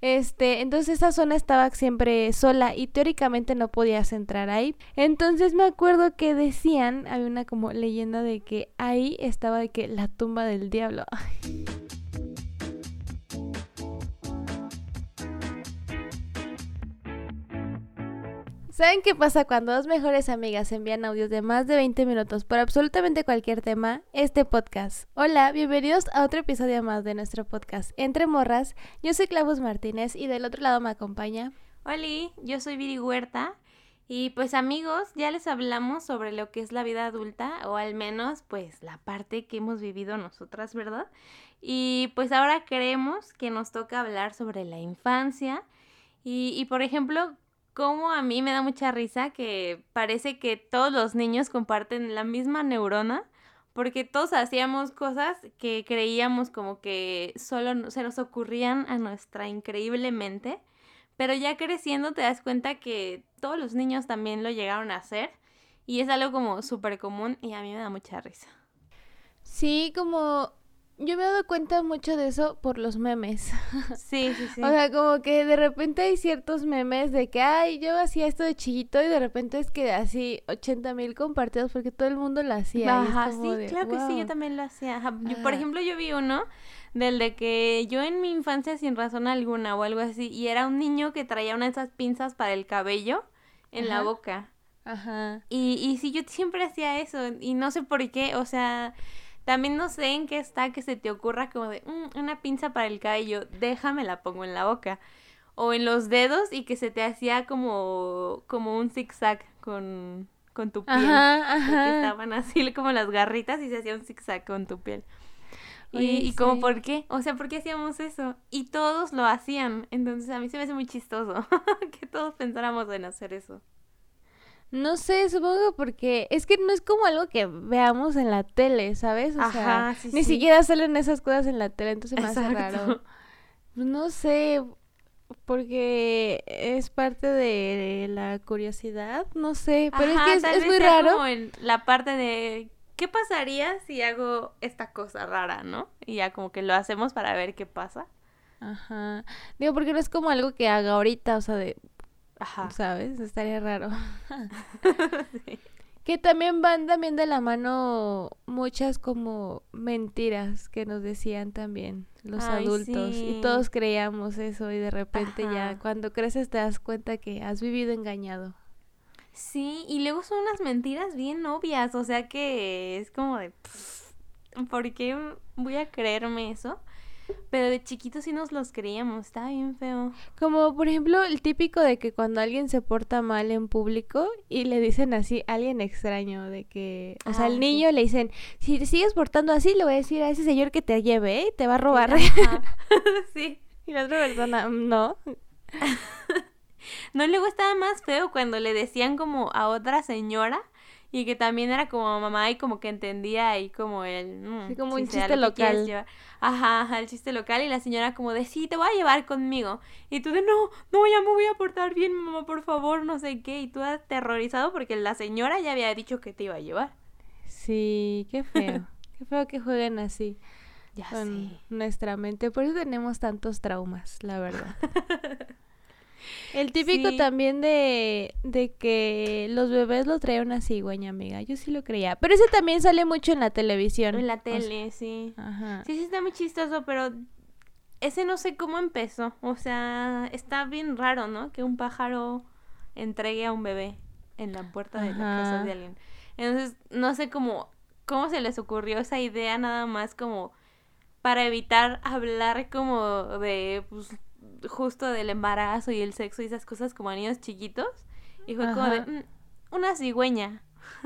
Este, entonces esa zona estaba siempre sola y teóricamente no podías entrar ahí. Entonces me acuerdo que decían, había una como leyenda de que ahí estaba de que la tumba del diablo. ¿Saben qué pasa cuando dos mejores amigas envían audios de más de 20 minutos por absolutamente cualquier tema? Este podcast. Hola, bienvenidos a otro episodio más de nuestro podcast Entre Morras. Yo soy Clavus Martínez y del otro lado me acompaña. Hola, yo soy Viri Huerta. Y pues amigos, ya les hablamos sobre lo que es la vida adulta, o al menos pues la parte que hemos vivido nosotras, ¿verdad? Y pues ahora creemos que nos toca hablar sobre la infancia. Y, y por ejemplo, como a mí me da mucha risa que parece que todos los niños comparten la misma neurona, porque todos hacíamos cosas que creíamos como que solo se nos ocurrían a nuestra increíble mente, pero ya creciendo te das cuenta que todos los niños también lo llegaron a hacer y es algo como súper común y a mí me da mucha risa. Sí, como yo me he dado cuenta mucho de eso por los memes. Sí, sí, sí. o sea, como que de repente hay ciertos memes de que, ay, yo hacía esto de chiquito y de repente es que así 80 mil compartidos porque todo el mundo lo hacía. Ajá, sí, claro que sí, yo también lo hacía. por ejemplo, yo vi uno del de que yo en mi infancia sin razón alguna o algo así y era un niño que traía una de esas pinzas para el cabello en la boca. Ajá. Y, y sí, yo siempre hacía eso y no sé por qué, o sea... También no sé en qué está que se te ocurra como de mm, una pinza para el cabello, déjame la pongo en la boca. O en los dedos y que se te hacía como, como un zigzag con, con tu piel. Ajá, ajá. estaban así como las garritas y se hacía un zigzag con tu piel. y, y como, ¿por qué? O sea, ¿por qué hacíamos eso? Y todos lo hacían. Entonces a mí se me hace muy chistoso que todos pensáramos en hacer eso. No sé, supongo porque es que no es como algo que veamos en la tele, ¿sabes? O sea, ni siquiera salen esas cosas en la tele, entonces me hace raro. Pues no sé, porque es parte de la curiosidad, no sé, pero es que es, muy raro. Como en la parte de ¿qué pasaría si hago esta cosa rara, no? Y ya como que lo hacemos para ver qué pasa. Ajá. Digo, porque no es como algo que haga ahorita, o sea, de Ajá. ¿Sabes? Estaría raro. Que también van también de la mano muchas como mentiras que nos decían también los adultos. Y todos creíamos eso y de repente ya cuando creces te das cuenta que has vivido engañado. Sí, y luego son unas mentiras bien obvias, o sea que es como de... ¿Por qué voy a creerme eso? Pero de chiquitos sí nos los creíamos, estaba bien feo. Como por ejemplo el típico de que cuando alguien se porta mal en público y le dicen así a alguien extraño, de que, o sea, al ah, niño le dicen, si te sigues portando así, le voy a decir a ese señor que te lleve y te va a robar. Sí. Y la otra persona, no. no, luego estaba más feo cuando le decían como a otra señora y que también era como mamá y como que entendía ahí como el... Mm, sí, como un chiste local. Ajá, ajá, el chiste local y la señora como de, sí, te voy a llevar conmigo. Y tú de, no, no, ya me voy a portar bien, mamá, por favor, no sé qué. Y tú aterrorizado porque la señora ya había dicho que te iba a llevar. Sí, qué feo. qué feo que jueguen así. Ya con nuestra mente. Por eso tenemos tantos traumas, la verdad. El típico también de, de que los bebés lo traen una cigüeña, amiga. Yo sí lo creía. Pero ese también sale mucho en la televisión. En la tele, sí. Ajá. Sí, sí, está muy chistoso, pero ese no sé cómo empezó. O sea, está bien raro, ¿no? Que un pájaro entregue a un bebé en la puerta de la casa de alguien. Entonces, no sé cómo, cómo se les ocurrió esa idea nada más como para evitar hablar como de pues, justo del embarazo y el sexo y esas cosas como a niños chiquitos. Y fue como de, mm, una cigüeña.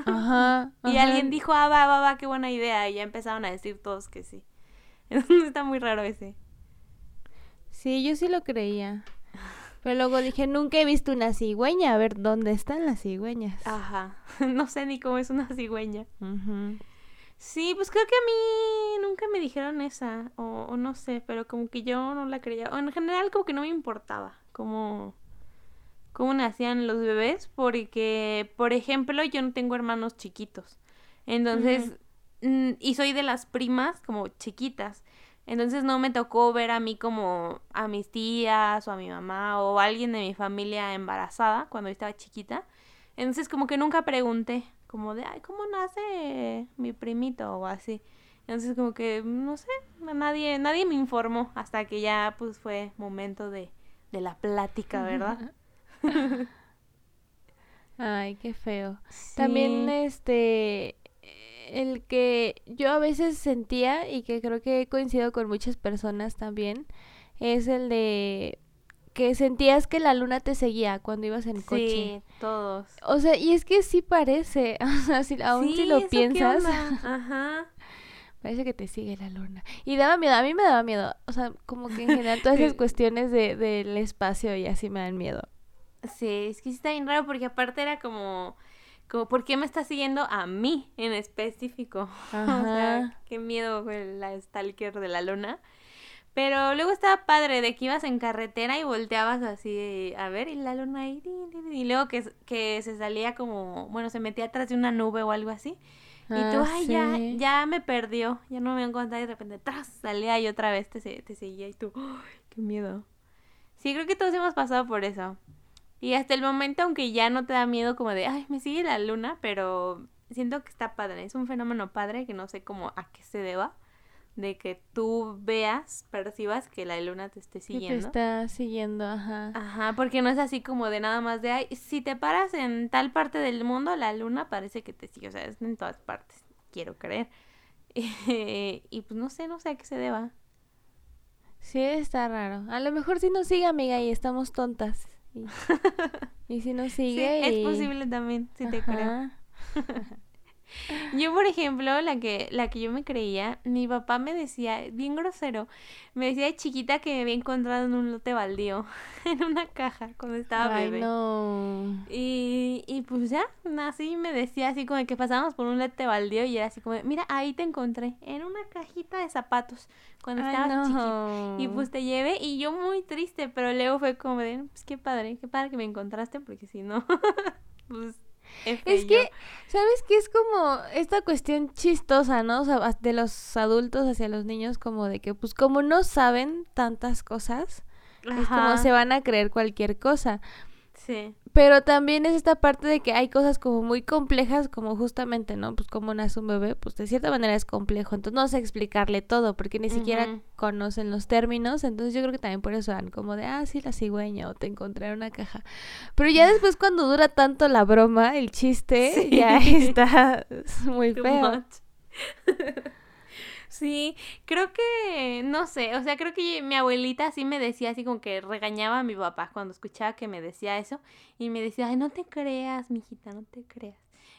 Ajá, y alguien dijo, ah, va, va, va, qué buena idea. Y ya empezaron a decir todos que sí. Está muy raro ese. Sí, yo sí lo creía. Pero luego dije, nunca he visto una cigüeña. A ver, ¿dónde están las cigüeñas? Ajá. No sé ni cómo es una cigüeña. Sí, pues creo que a mí nunca me dijeron esa, o, no sé, pero como que yo no la creía, o en general como que no me importaba cómo, cómo nacían los bebés, porque, por ejemplo, yo no tengo hermanos chiquitos, entonces, y soy de las primas como chiquitas, Entonces no me tocó ver a mí como a mis tías o a mi mamá o a alguien de mi familia embarazada cuando estaba chiquita. Entonces como que nunca pregunté como de, ay, ¿cómo nace mi primito o así? Entonces como que, no sé, nadie, nadie me informó hasta que ya pues fue momento de, de la plática, ¿verdad? Ay, qué feo. También este el que yo a veces sentía y que creo que he coincidido con muchas personas también es el de que sentías que la luna te seguía cuando ibas en coche. Sí, todos. O sea, y es que sí parece, o sea, si, aún si lo piensas. Ajá. Parece que te sigue la luna. Y daba miedo, a mí me daba miedo. O sea, como que en general todas esas cuestiones de, del espacio y así me dan miedo. Sí, es que sí está bien raro porque aparte era como, como ¿por qué me está siguiendo a mí en específico? Ajá. o sea, qué miedo la stalker de la luna. Pero luego estaba padre de que ibas en carretera y volteabas así a ver y la luna ahí y luego que, que se salía como, bueno, se metía atrás de una nube o algo así. Y tú, ah, ay, ya, ya me perdió, ya no me encontrado y de repente tras salía y otra vez te, te seguía y tú, ay, qué miedo. Sí, creo que todos hemos pasado por eso. Y hasta el momento, aunque ya no te da miedo como de, ay, me sigue la luna, pero siento que está padre. Es un fenómeno padre que no sé cómo a qué se deba de que tú veas, percibas que la luna te esté siguiendo. te está siguiendo, ajá. Ajá, porque no es así como de nada más de, ay, si te paras en tal parte del mundo, la luna parece que te sigue, o sea, es en todas partes, quiero creer. y pues no sé, no sé a qué se deba. Sí, está raro. A lo mejor si nos sigue, amiga, y estamos tontas. Y, si nos sigue. Sí, Es posible también, si te creo. Yo, por ejemplo, la que, la que yo me creía, mi papá me decía, bien grosero, me decía de chiquita que me había encontrado en un lote baldío, en una caja, cuando estaba Ay, No. Y, y pues ya, así me decía, así como que pasábamos por un lote baldío y era así como, mira, ahí te encontré, en una cajita de zapatos, cuando estabas no. Y pues te llevé, y yo muy triste, pero luego fue como de, pues qué padre, qué padre que me encontraste, porque si no, pues es que, ¿sabes qué? Es como esta cuestión chistosa, ¿no? O sea, de los adultos hacia los niños, como de que, pues, como no saben tantas cosas, es como se van a creer cualquier cosa. Sí. Pero también es esta parte de que hay cosas como muy complejas, como justamente, ¿no? Pues como nace un bebé, pues de cierta manera es complejo. Entonces no sé explicarle todo, porque ni siquiera conocen los términos. Entonces yo creo que también por eso van como de, ah, sí, la cigüeña, o te encontré en una caja. Pero ya después cuando dura tanto la broma, el chiste, ya está muy feo. Sí, creo que, no sé, o sea, creo que mi abuelita sí me decía así como que regañaba a mi papá cuando escuchaba que me decía eso y me decía, ay, no te creas, mijita, no te creas.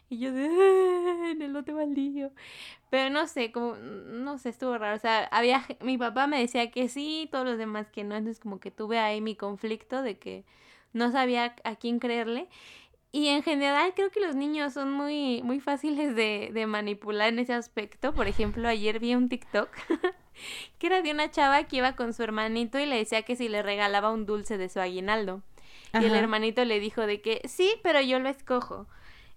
Y yo de, en el lote baldío. Pero no sé, como, no sé, estuvo raro. O sea, había, mi papá me decía que sí, todos los demás que no. Entonces como que tuve ahí mi conflicto de que no sabía a quién creerle. Y en general creo que los niños son muy, muy fáciles de, de manipular en ese aspecto. Por ejemplo, ayer vi un TikTok que era de una chava que iba con su hermanito y le decía que si le regalaba un dulce de su aguinaldo. Y el hermanito le dijo de que sí, pero yo lo escojo.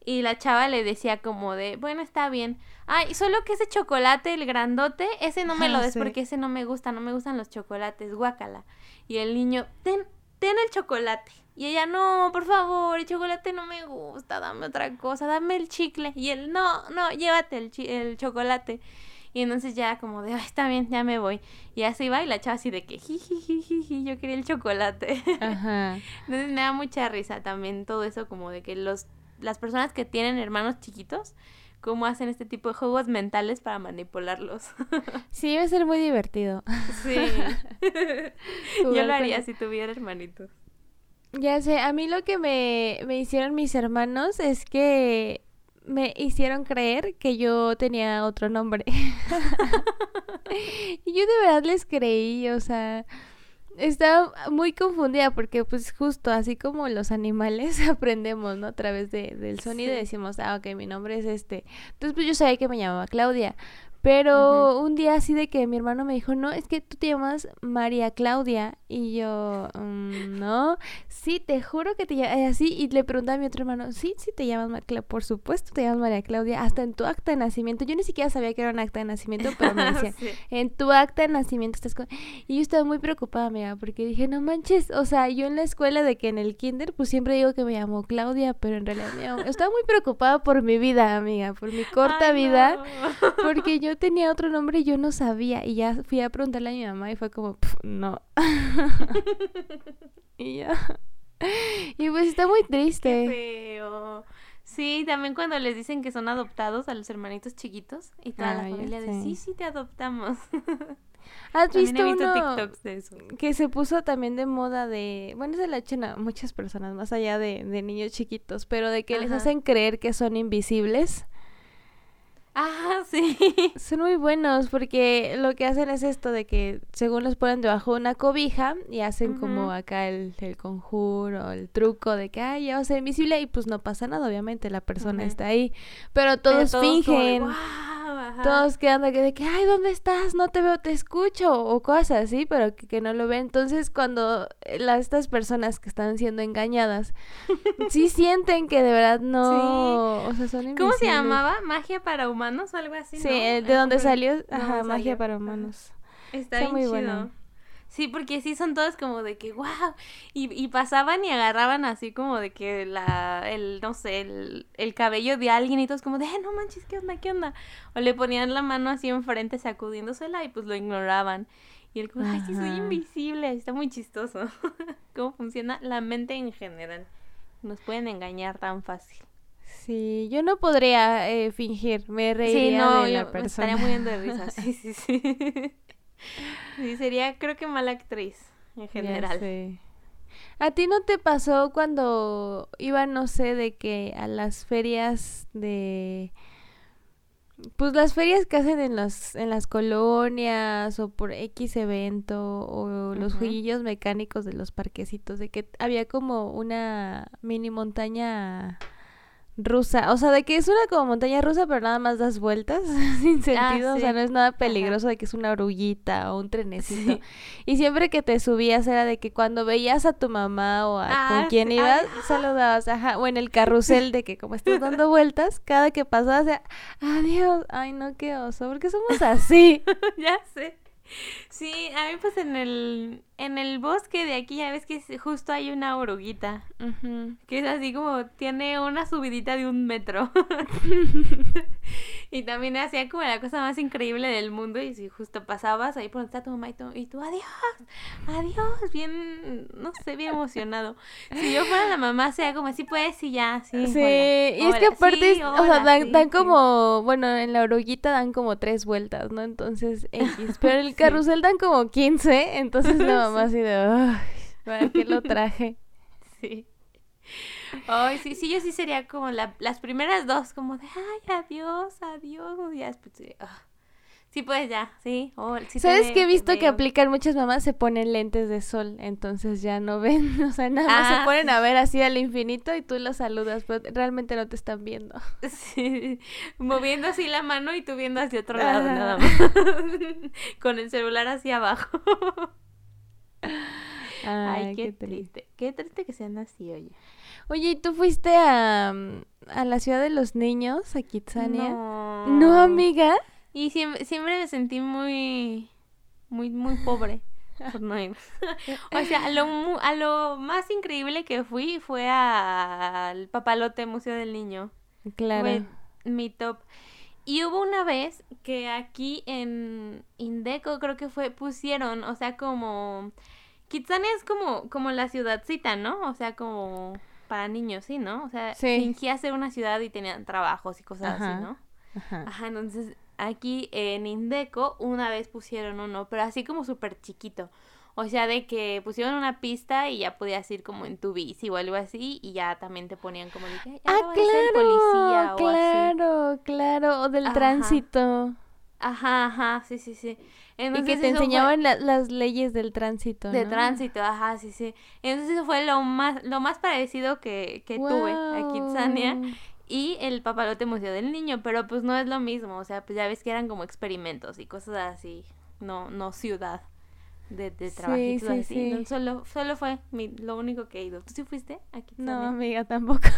Y la chava le decía como de, bueno, está bien. Ay, solo que ese chocolate, el grandote, ese no me lo des porque ese no me gusta, no me gustan los chocolates, guácala. Y el niño, ten, ten el chocolate. Y ella, no, por favor, el chocolate no me gusta, dame otra cosa, dame el chicle. Y él, no, no, llévate el, el chocolate. Y entonces ya como de, Ay, está bien, ya me voy. Y así va y la chava así de que, jiji, yo quería el chocolate. Ajá. entonces me da mucha risa también todo eso como de que los, las personas que tienen hermanos chiquitos, cómo hacen este tipo de juegos mentales para manipularlos. sí, debe ser muy divertido. Sí. yo lo haría si tuviera hermanitos. Ya sé, a mí lo que me, me hicieron mis hermanos es que me hicieron creer que yo tenía otro nombre. y yo de verdad les creí, o sea, estaba muy confundida porque pues justo así como los animales aprendemos, ¿no? A través de, del sonido decimos, ah, ok, mi nombre es este. Entonces pues yo sabía que me llamaba Claudia. Pero un día así de que mi hermano me dijo, no, es que tú te llamas María Claudia. Y yo, mm, no, sí, te juro que te llamas así. Y le preguntaba a mi otro hermano, sí, sí te llamas María Claudia. Por supuesto te llamas María Claudia. Hasta en tu acta de nacimiento. Yo ni siquiera sabía que era un acta de nacimiento, pero me decía, en tu acta de nacimiento estás con... Y yo estaba muy preocupada, amiga, porque dije, no manches, o sea, yo en la escuela de que en el kinder, pues siempre digo que me llamo Claudia, pero en realidad me Estaba muy preocupada por mi vida, amiga, por mi corta vida, porque yo tenía otro nombre y yo no sabía. Y ya fui a preguntarle a mi mamá y fue como, no. y ya. Y pues está muy triste. feo. Sí, también cuando les dicen que son adoptados a los hermanitos chiquitos y toda la familia dice, sí, sí te adoptamos. ¿Has visto, uno que se puso también de moda de, bueno, se la echan a muchas personas más allá de, niños chiquitos, pero de que les hacen creer que son invisibles? Ah, sí. Son muy buenos porque lo que hacen es esto de que según los ponen debajo de una cobija y hacen como acá el, el, conjuro, el truco de que, ay, ya va a ser invisible y pues no pasa nada, obviamente la persona está ahí. Pero todos, fingen. Todos quedando de que, ay, ¿dónde estás? No te veo, te escucho, o cosas así, pero que, no lo ven. Entonces, cuando eh, estas personas que están siendo engañadas, sí sienten que de verdad no, o sea, son ¿Cómo se llamaba? ¿¿Magia para humanos o algo así? Sí, de donde salió, ajá, Magia para humanos. Está, muy bueno. Sí, porque sí son todos como de que, wow, y, y pasaban y agarraban así como de que la, el, no sé, el, el cabello de alguien y todos como de, eh, no manches, ¿qué onda, qué onda? O le ponían la mano así enfrente sacudiéndosela y pues lo ignoraban. Y él como, ay, sí, soy invisible, está muy chistoso. Cómo funciona la mente en general. Nos pueden engañar tan fácil. Sí, yo no podría eh, fingir, me reiría sí, no, de la persona. estaría muriendo de risa, sí, sí, sí. Sí, sería creo que mala actriz en general. ¿A ti no te pasó cuando iba, no sé, de que a las ferias de... Pues las ferias que hacen en, los, en las colonias o por X evento o los jueguillos mecánicos de los parquecitos, de que había como una mini montaña rusa, o sea, de que es una como montaña rusa, pero nada más das vueltas sin ah, sentido, o sea, no es nada peligroso de que es una oruguita o un trenecito. Y siempre que te subías era de que cuando veías a tu mamá o a con ah, quien ibas, saludabas, ajá, o en el carrusel de que como estás dando vueltas, cada que pasabas, adiós, ay no, qué oso, porque somos así. ya sé. Sí, a mí pues en el, en el bosque de aquí ya ves que justo hay una oruguita. Que es así como, tiene una subidita de un metro. y también hacía como la cosa más increíble del mundo. Y si justo pasabas ahí por donde está tu mamá y tú, y tú, adiós, adiós, bien, no sé, bien emocionado. Si yo fuera la mamá, sea como así, pues, y ya, sí. Sí, y es que aparte, o sea, dan, como, bueno, en la oruguita dan como tres vueltas, ¿no? Entonces, X. Pero en el carrusel dan como 15, entonces la mamá así de, ay, ¿para qué lo traje? Sí. Ay, sí, sí, yo sí sería como las primeras dos, como de, ay, adiós, adiós, y después, ah. sí, pues ya, sí. Oh, ¿Sabes que he visto que aplican muchas mamás? Se ponen lentes de sol, entonces ya no ven, o sea, nada más se ah, ponen a ver así al infinito y tú los saludas, pero realmente no te están viendo. Sí, moviendo así la mano y tú viendo hacia otro lado, nada más. Con el celular hacia abajo. Ay, qué, triste. Qué triste que sean así, oye. Oye, ¿y tú fuiste a, a la ciudad de los niños, a Kitsania? No. amiga? Y siempre, siempre me sentí muy, muy, muy pobre por no ir. o sea, a lo, a lo más increíble que fui fue al Papalote Museo del Niño. Claro. Fue mi top. Y hubo una vez que aquí en Indeco creo que fue, pusieron, o sea, como... Kitsania es como, como la ciudadcita, ¿no? O sea, como para niños, sí, ¿no? O sea, fingía ser una ciudad y tenían trabajos y cosas así, ¿no? Ajá. Ajá, entonces aquí en Indeco una vez pusieron uno, pero así como súper chiquito. O sea, de que pusieron una pista y ya podías ir como en tu bici o algo así y ya también te ponían como de ah, claro, policía o claro, claro, o del tránsito. Ajá, ajá, sí, sí, sí. y que te enseñaban las leyes del tránsito. De tránsito, ajá, sí, sí. Entonces eso fue lo más, lo más parecido que, que tuve aquí en Sania. Y el papalote museo del niño, pero pues no es lo mismo, o sea, pues ya ves que eran como experimentos y cosas así, no, no ciudad. De, de trabajitos sí, sí, así. solo, solo fue lo único que he ido. ¿Tú sí fuiste aquí? No, amiga, tampoco.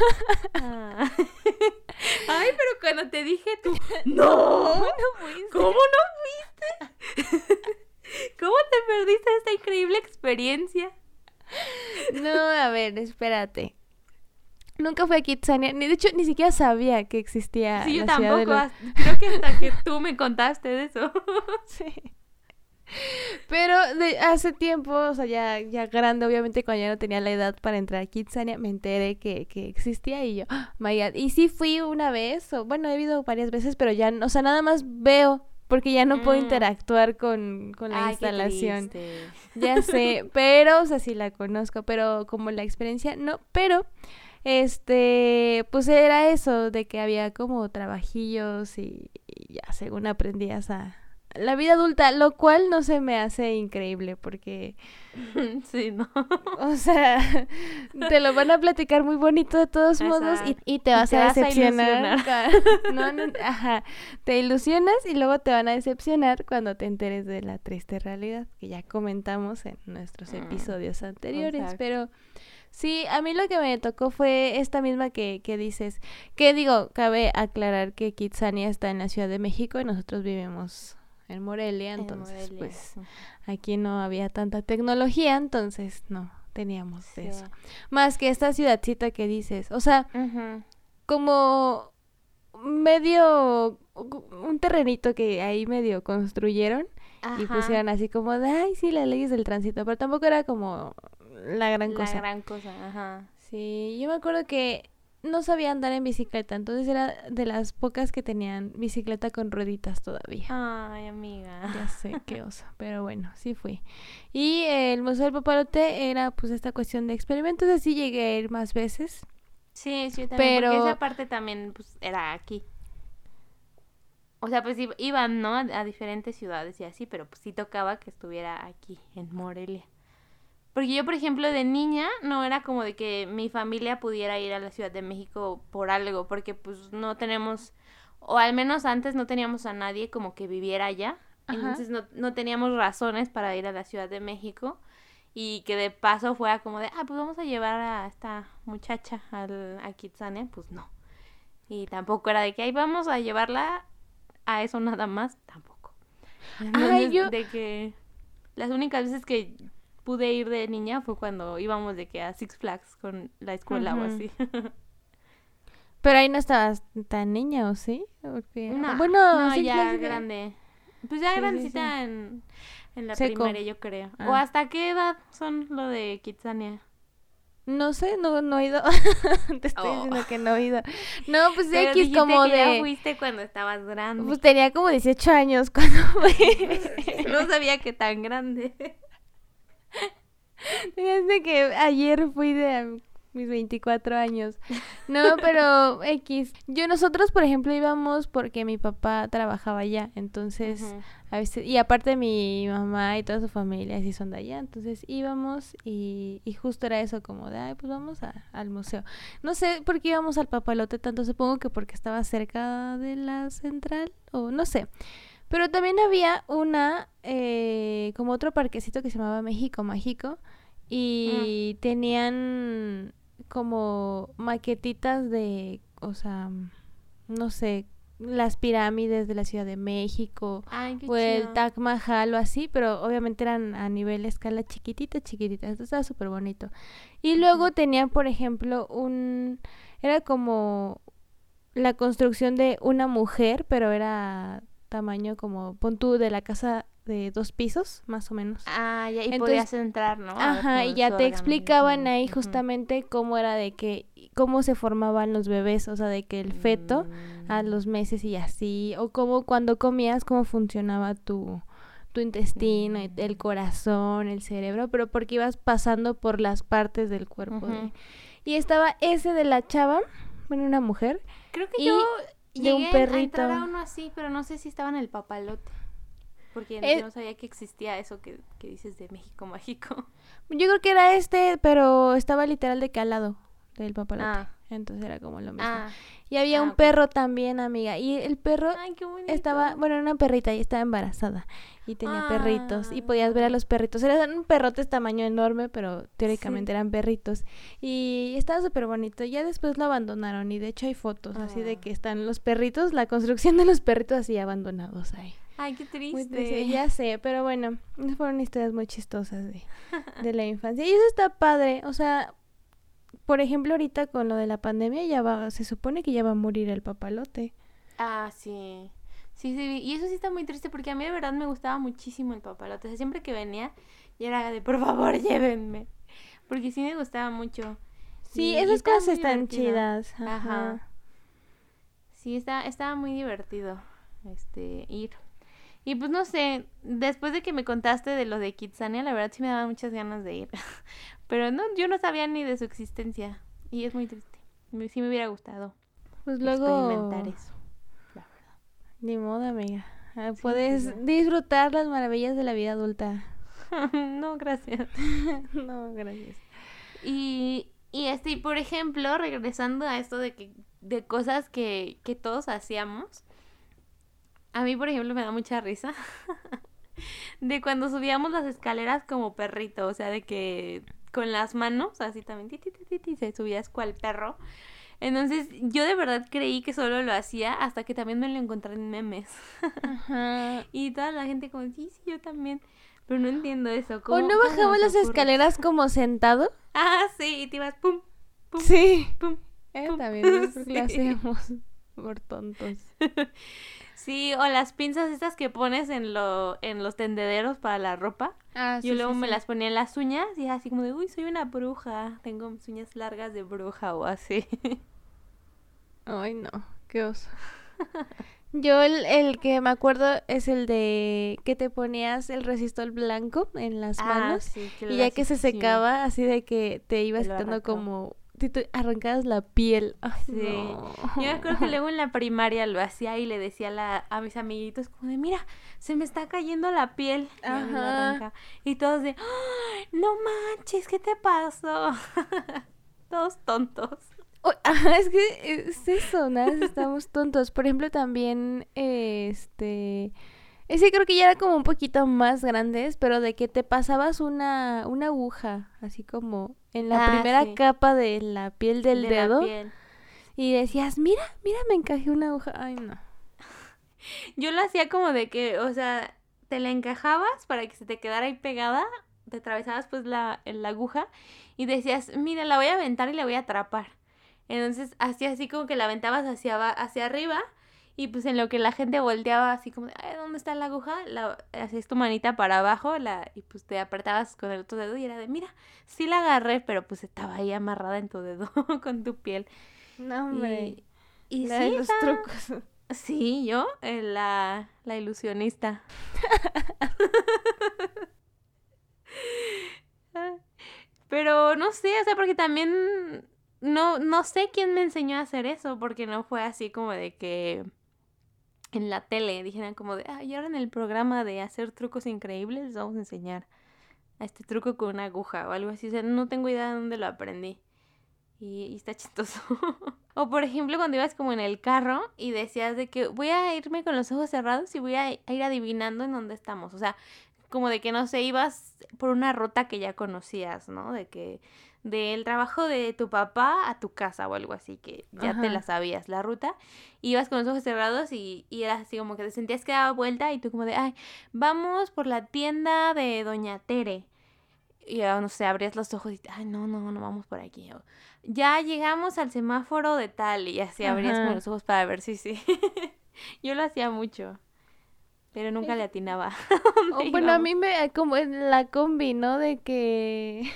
Ah. Ay, pero cuando te dije tú, no, no fuiste. ¿Cómo no fuiste? ¿Cómo te perdiste esta increíble experiencia? No, a ver, espérate. Nunca fui a Kitsania, ni de hecho ni siquiera sabía que existía. Sí, yo tampoco. Creo que hasta que tú me contaste de eso. sí. Pero de hace tiempo, o sea, ya, ya grande, obviamente cuando ya no tenía la edad para entrar a Kitsania, me enteré que, que existía y yo, oh my God. Y sí fui una vez, o bueno, he ido varias veces, pero ya, o sea, nada más veo, porque ya no puedo mm. interactuar con, con la instalación. Ya sé, pero, o sea, sí la conozco, pero como la experiencia, no, pero este, pues era eso, de que había como trabajillos y ya según aprendías a, la vida adulta, lo cual no se me hace increíble porque... Sí, ¿no? O sea, te lo van a platicar muy bonito de todos modos y, te vas a decepcionar. no, no, ajá, te ilusionas y luego te van a decepcionar cuando te enteres de la triste realidad que ya comentamos en nuestros mm, episodios anteriores, pero... Sí, a mí lo que me tocó fue esta misma que, que dices. Que digo, cabe aclarar que Kitsania está en la Ciudad de México y nosotros vivimos en Morelia, entonces pues aquí no había tanta tecnología, entonces no teníamos eso. Más que esta ciudadcita que dices, o sea, como medio un terrenito que ahí medio construyeron y pusieron así como de, ay, sí, las leyes del tránsito, pero tampoco era como la gran cosa. La gran cosa, ajá. Sí, yo me acuerdo que no sabía andar en bicicleta, entonces era de las pocas que tenían bicicleta con rueditas todavía. Ay, amiga. Ya sé, qué oso, pero bueno, sí fui. Y el Museo del Papalote era pues esta cuestión de experimentos, así llegué a ir más veces. Sí, sí, también, pero... porque esa parte también pues era aquí. O sea, pues iban, ¿no? A diferentes ciudades y así, pero pues sí tocaba que estuviera aquí, en Morelia. Porque yo, por ejemplo, de niña no era como de que mi familia pudiera ir a la Ciudad de México por algo, porque pues no tenemos, o al menos antes no teníamos a nadie como que viviera allá. Entonces no, no teníamos razones para ir a la Ciudad de México. Y que de paso fuera como de, ah, pues vamos a llevar a esta muchacha al, a Kitsania. Pues no. Y tampoco era de que, ahí vamos a llevarla a eso nada más. Tampoco. Ay, yo... De que las únicas veces que pude ir de niña fue cuando íbamos de que a Six Flags con la escuela o así. Pero ahí no estabas tan niña, ¿o sí? No, bueno, ya grande. Pues ya grandecita En, en la primaria, yo creo. ¿O ah. hasta qué edad son lo de Kitsania? No sé, no, no he ido. Te estoy diciendo que no he ido. No, pues de X como que de. Ya fuiste cuando estabas grande. Pues tenía como 18 años cuando fui. no sabía que tan grande. Desde que ayer fui de mis 24 años. No, pero X. Yo nosotros, por ejemplo, íbamos porque mi papá trabajaba allá, entonces a veces y aparte mi mamá y toda su familia sí son de allá, entonces íbamos y, y justo era eso como de, ay, pues vamos al museo. No sé por qué íbamos al Papalote tanto, supongo que porque estaba cerca de la central o no sé. Pero también había una, eh, como otro parquecito que se llamaba México Mágico. Y mm. tenían como maquetitas de, o sea, no sé, las pirámides de la Ciudad de México o el Taj Mahal o así, pero obviamente eran a nivel escala chiquitita, chiquitita. Esto estaba súper bonito. Y luego tenían, por ejemplo, un... Era como la construcción de una mujer, pero era tamaño como, pon tú, de la casa de dos pisos, más o menos. Ah, ya, y podías entrar, ¿no? Ajá, y ya te explicaban ahí justamente cómo era de que, cómo se formaban los bebés, o sea, de que el feto a mm. los meses y así, o cómo cuando comías, cómo funcionaba tu, tu intestino, el mm. corazón, el cerebro, pero porque ibas pasando por las partes del cuerpo. Y estaba ese de la chava, bueno, una mujer. Creo que yo Llegué un perrito. a entrar a uno así, pero no sé si estaba en el papalote. Porque eh, no sabía que existía eso que, dices de México Mágico. Yo creo que era este, pero estaba literal de calado del papalote. Ah. Entonces era como lo mismo. Ah. Y había un ah, perro también, amiga. Y el perro estaba, bueno, era una perrita y estaba embarazada. Y tenía perritos. Y podías ver a los perritos. Eran un perrotes tamaño enorme, pero teóricamente eran perritos. Y estaba súper bonito. Ya después lo abandonaron. Y de hecho hay fotos así de ah. que están los perritos, la construcción de los perritos así abandonados ahí. Ay, qué triste. ya sé, pero bueno, fueron historias muy chistosas de, de la infancia. Y eso está padre. O sea, por ejemplo, ahorita con lo de la pandemia ya va, se supone que ya va a morir el papalote. Ah, sí. Sí, sí, y eso sí está muy triste porque a mí de verdad me gustaba muchísimo el papalote. O sea, siempre que venía, y era de, por favor, llévenme. Porque sí me gustaba mucho. Sí, esas cosas están chidas. Ajá. Sí, está, estaba muy divertido este ir. Y pues no sé, después de que me contaste de lo de Kitsania, la verdad sí me daba muchas ganas de ir. Pero no, yo no sabía ni de su existencia. Y es muy triste. Sí me hubiera gustado. Pues luego... Experimentar eso. La verdad. Ni modo, amiga. Ah, puedes disfrutar las maravillas de la vida adulta. no, gracias. no, gracias. Y, y este, por ejemplo, regresando a esto de que de cosas que, que todos hacíamos, a mí, por ejemplo, me da mucha risa de cuando subíamos las escaleras como perrito, o sea, de que con las manos, así también, ti, ti, se subías cual perro. Entonces, yo de verdad creí que solo lo hacía hasta que también me lo encontré en memes. y toda la gente como, sí, sí, yo también. Pero no entiendo eso. ¿O no bajamos las escaleras como sentado? Ah, sí, y te ibas pum, pum. Sí. Pum. Eh, también lo hacemos por tontos. Sí, o las pinzas estas que pones en lo en los tendederos para la ropa. Ah, Yo luego me las ponía en las uñas y así como de, uy, soy una bruja, tengo mis uñas largas de bruja o así. Ay, no, qué oso. Yo el, el, que me acuerdo es el de que te ponías el resistor blanco en las ah, manos y ya que se secaba así de que te ibas quitando como te arrancabas la piel. sí. Yo me acuerdo que luego en la primaria lo hacía y le decía a, la, a mis amiguitos como de, mira, se me está cayendo la piel. Ajá. Y, todos de, no manches, ¿qué te pasó? todos tontos. es que es eso, nada, estamos tontos. Por ejemplo, también, este... Ese creo que ya era como un poquito más grandes, pero de que te pasabas una, una aguja, así como en la ah, primera capa de la piel del dedo. Y decías, mira, mira, me encajé una aguja. Ay, no. Yo lo hacía como de que, o sea, te la encajabas para que se te quedara ahí pegada, te atravesabas pues la, la aguja y decías, mira, la voy a aventar y la voy a atrapar. Entonces, hacía así como que la aventabas hacia, hacia arriba y pues en lo que la gente volteaba así como, Ay, ¿dónde está la aguja? La, hacías tu manita para abajo la, y pues te apretabas con el otro dedo y era de, mira, sí la agarré, pero pues estaba ahí amarrada en tu dedo con tu piel. No, hombre. Y, sí, los trucos. Sí, yo, eh, la, la ilusionista. Pero no sé, o sea, porque también no, no sé quién me enseñó a hacer eso, porque no fue así como de que en la tele dijeran como de, ah, y ahora en el programa de hacer trucos increíbles les vamos a enseñar a este truco con una aguja o algo así. O sea, no tengo idea de dónde lo aprendí. Y, está chistoso. o por ejemplo, cuando ibas como en el carro y decías de que voy a irme con los ojos cerrados y voy a ir adivinando en dónde estamos. O sea, como de que no sé, ibas por una ruta que ya conocías, ¿no? De que del trabajo de tu papá a tu casa o algo así, que ya te la sabías, la ruta. Ibas con los ojos cerrados y, y era así como que te sentías que daba vuelta y tú como de, ay, vamos por la tienda de Doña Tere. Y no sé, abrías los ojos y, ay, no, no, no vamos por aquí. ya llegamos al semáforo de tal y así abrías con los ojos para ver si sí. Yo lo hacía mucho pero nunca le atinaba. bueno, a mí me, como en la combi, ¿no? De que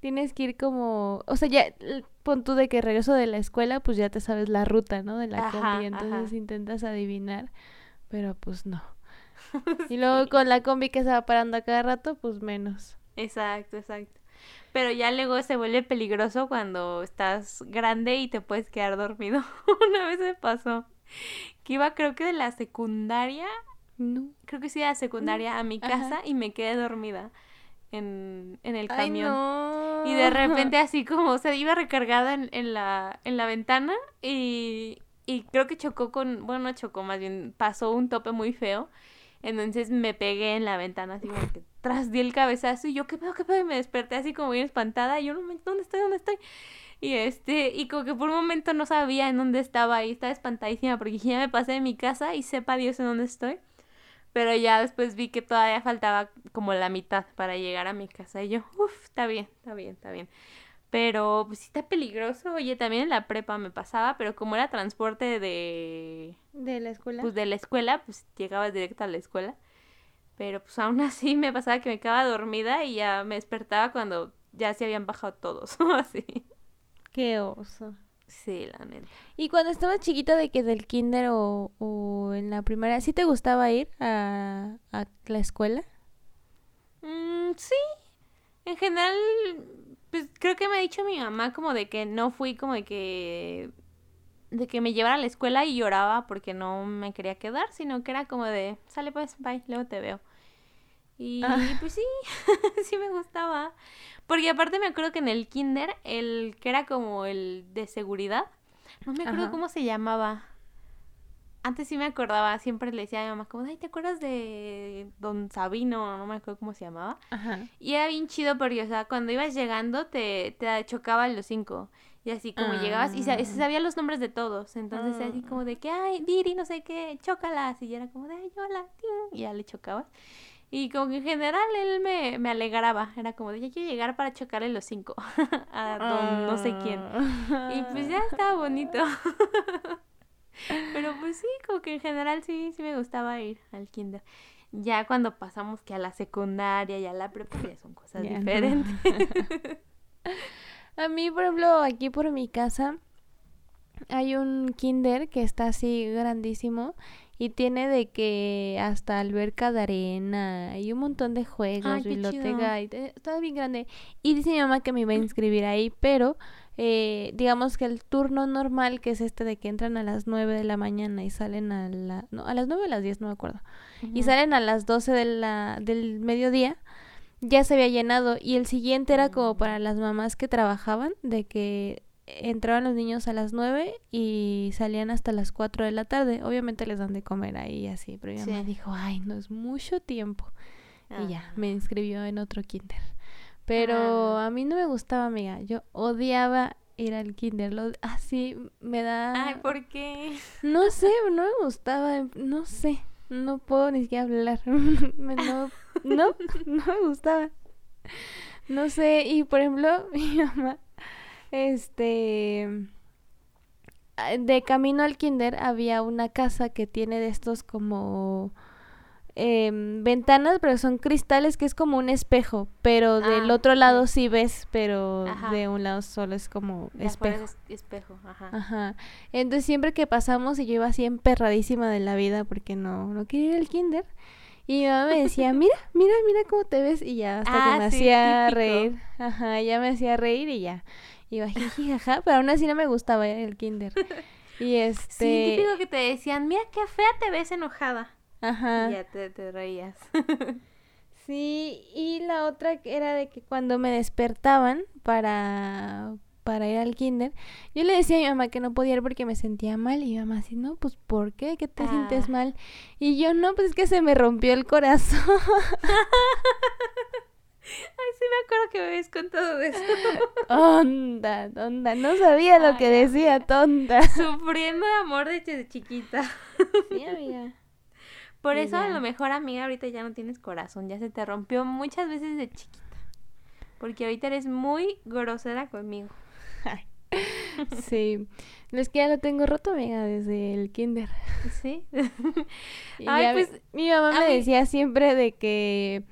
tienes que ir como, o sea, ya pon tú de que regreso de la escuela, pues ya te sabes la ruta, ¿no? De la combi, entonces intentas adivinar, pero pues no. Y luego con la combi que se va parando a cada rato, pues menos. Exacto, exacto. Pero ya luego se vuelve peligroso cuando estás grande y te puedes quedar dormido. Una vez me pasó que iba creo que de la secundaria, no, creo que sí de la secundaria a mi casa y me quedé dormida en, en el camión. Y de repente así como, o sea, iba recargada en, en, la, en la ventana y, y creo que chocó con, bueno, no chocó, más bien pasó un tope muy feo. Entonces me pegué en la ventana así como que tras di el cabezazo y yo, ¿qué pedo, qué pedo? Y me desperté así como bien espantada y yo, no, ¿dónde estoy? ¿Dónde estoy? Y este, y como que por un momento no sabía en dónde estaba y estaba espantadísima porque ya me pasé de mi casa y sepa Dios en dónde estoy. Pero ya después vi que todavía faltaba como la mitad para llegar a mi casa y yo, uff, está bien, está bien, está bien. Pero pues sí está peligroso. Oye, también en la prepa me pasaba, pero como era transporte de... ¿De la escuela? Pues de la escuela, pues llegaba directo a la escuela. Pero pues aún así me pasaba que me quedaba dormida y ya me despertaba cuando ya se habían bajado todos, así. Qué oso. Sí, la neta. ¿Y cuando estabas chiquita de que del kinder o, o en la primaria, ¿sí te gustaba ir a, a la escuela? Mm, sí. En general, pues creo que me ha dicho mi mamá como de que no fui como de que de que me llevara a la escuela y lloraba porque no me quería quedar, sino que era como de, sale pues, bye, luego te veo. Y ah. pues sí, sí me gustaba. Porque aparte me acuerdo que en el kinder, el que era como el de seguridad, no me acuerdo cómo se llamaba. Antes sí me acordaba, siempre le decía a mi mamá como, ay, ¿te acuerdas de Don Sabino? No me acuerdo cómo se llamaba. Y era bien chido porque, o sea, cuando ibas llegando te, te chocaban los cinco. Y así como llegabas y se, ah. sabía los nombres de todos. Entonces así como de que, ay, Diri, no sé qué, chócalas. Y era como de, ay, hola, y ya le chocabas. Y como que en general él me, me alegraba. Era como de, ya quiero llegar para chocarle los cinco a don no sé quién. Y pues ya estaba bonito. Pero pues sí, como que en general sí, sí me gustaba ir al kinder. Ya cuando pasamos que a la secundaria y a la prepa ya son cosas diferentes. a mí, por ejemplo, aquí por mi casa hay un kinder que está así grandísimo y tiene de que hasta alberca de arena y un montón de juegos, biblioteca, y está bien grande. Y dice mi mamá que me iba a inscribir ahí, pero eh, digamos que el turno normal, que es este de que entran a las 9 de la mañana y salen a la... No, a las 9 o a las 10, no me acuerdo. Y salen a las 12 de la, del mediodía, ya se había llenado. Y el siguiente era como para las mamás que trabajaban, de que entraban los niños a las 9 y salían hasta las 4 de la tarde. Obviamente les dan de comer ahí así, pero mi mamá dijo, ay, no es mucho tiempo. Y ya, me inscribió en otro kinder. Pero a mí no me gustaba, amiga. Yo odiaba ir al kinder. Lo, así me da... Ay, ¿por qué? No sé, no me gustaba. No sé. No puedo ni siquiera hablar. no, no, no me gustaba. No sé. Y por ejemplo, mi mamá, este... De camino al kinder había una casa que tiene de estos como Em, ventanas, pero son cristales que es como un espejo, pero del ah, otro lado sí ves, pero de un lado solo es como espejo. espejo, ajá. Ajá. Entonces siempre que pasamos y yo iba así emperradísima de la vida porque no, no quería ir al kinder. Y mi mamá me decía, mira, mira, mira cómo te ves. Y ya, hasta que ah, me hacía reír. Ajá, ya me hacía reír y ya. Iba jiji, jaja, pero aún así no me gustaba el kinder. Y este... Sí, típico que te decían, mira qué fea te ves enojada. Ajá. Y ya te, te reías. sí, y la otra era de que cuando me despertaban para para ir al kinder, yo le decía a mi mamá que no podía ir porque me sentía mal y mi mamá así, no, pues ¿por qué? ¿Qué te sientes ah. mal? Y yo, no, pues es que se me rompió el corazón. Ay, sí me acuerdo que me habías contado de eso. Onda, onda, no sabía lo que decía, tonta. Sufriendo de amor desde chiquita. Sí, amiga. Por eso a lo mejor, amiga, ahorita ya no tienes corazón, ya se te rompió muchas veces de chiquita. Porque ahorita eres muy grosera conmigo. sí. Es que ya lo tengo roto, amiga, desde el kinder. Sí. Ay, pues, mi mamá me decía siempre de que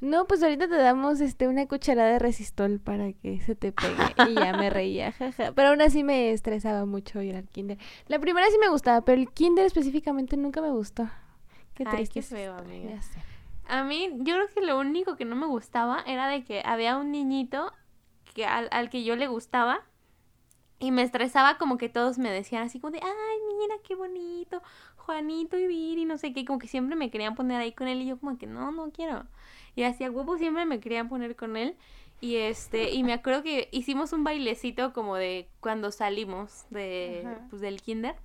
no, pues ahorita te damos este una cucharada de resistol para que se te pegue. Y ya me reía, jaja. Pero aún así me estresaba mucho ir al kinder. La primera sí me gustaba, pero el kinder específicamente nunca me gustó. Qué triste. feo, amiga. A mí, yo creo que lo único que no me gustaba era de que había un niñito que al, que yo le gustaba y me estresaba como que todos me decían así como de, ay, mira qué bonito, Juanito y Viri, no sé qué, como que siempre me querían poner ahí con él y yo como que no, no quiero. Y hacía huevo siempre me querían poner con él Y este, y me acuerdo que hicimos un bailecito como de cuando salimos de, pues, del kinder.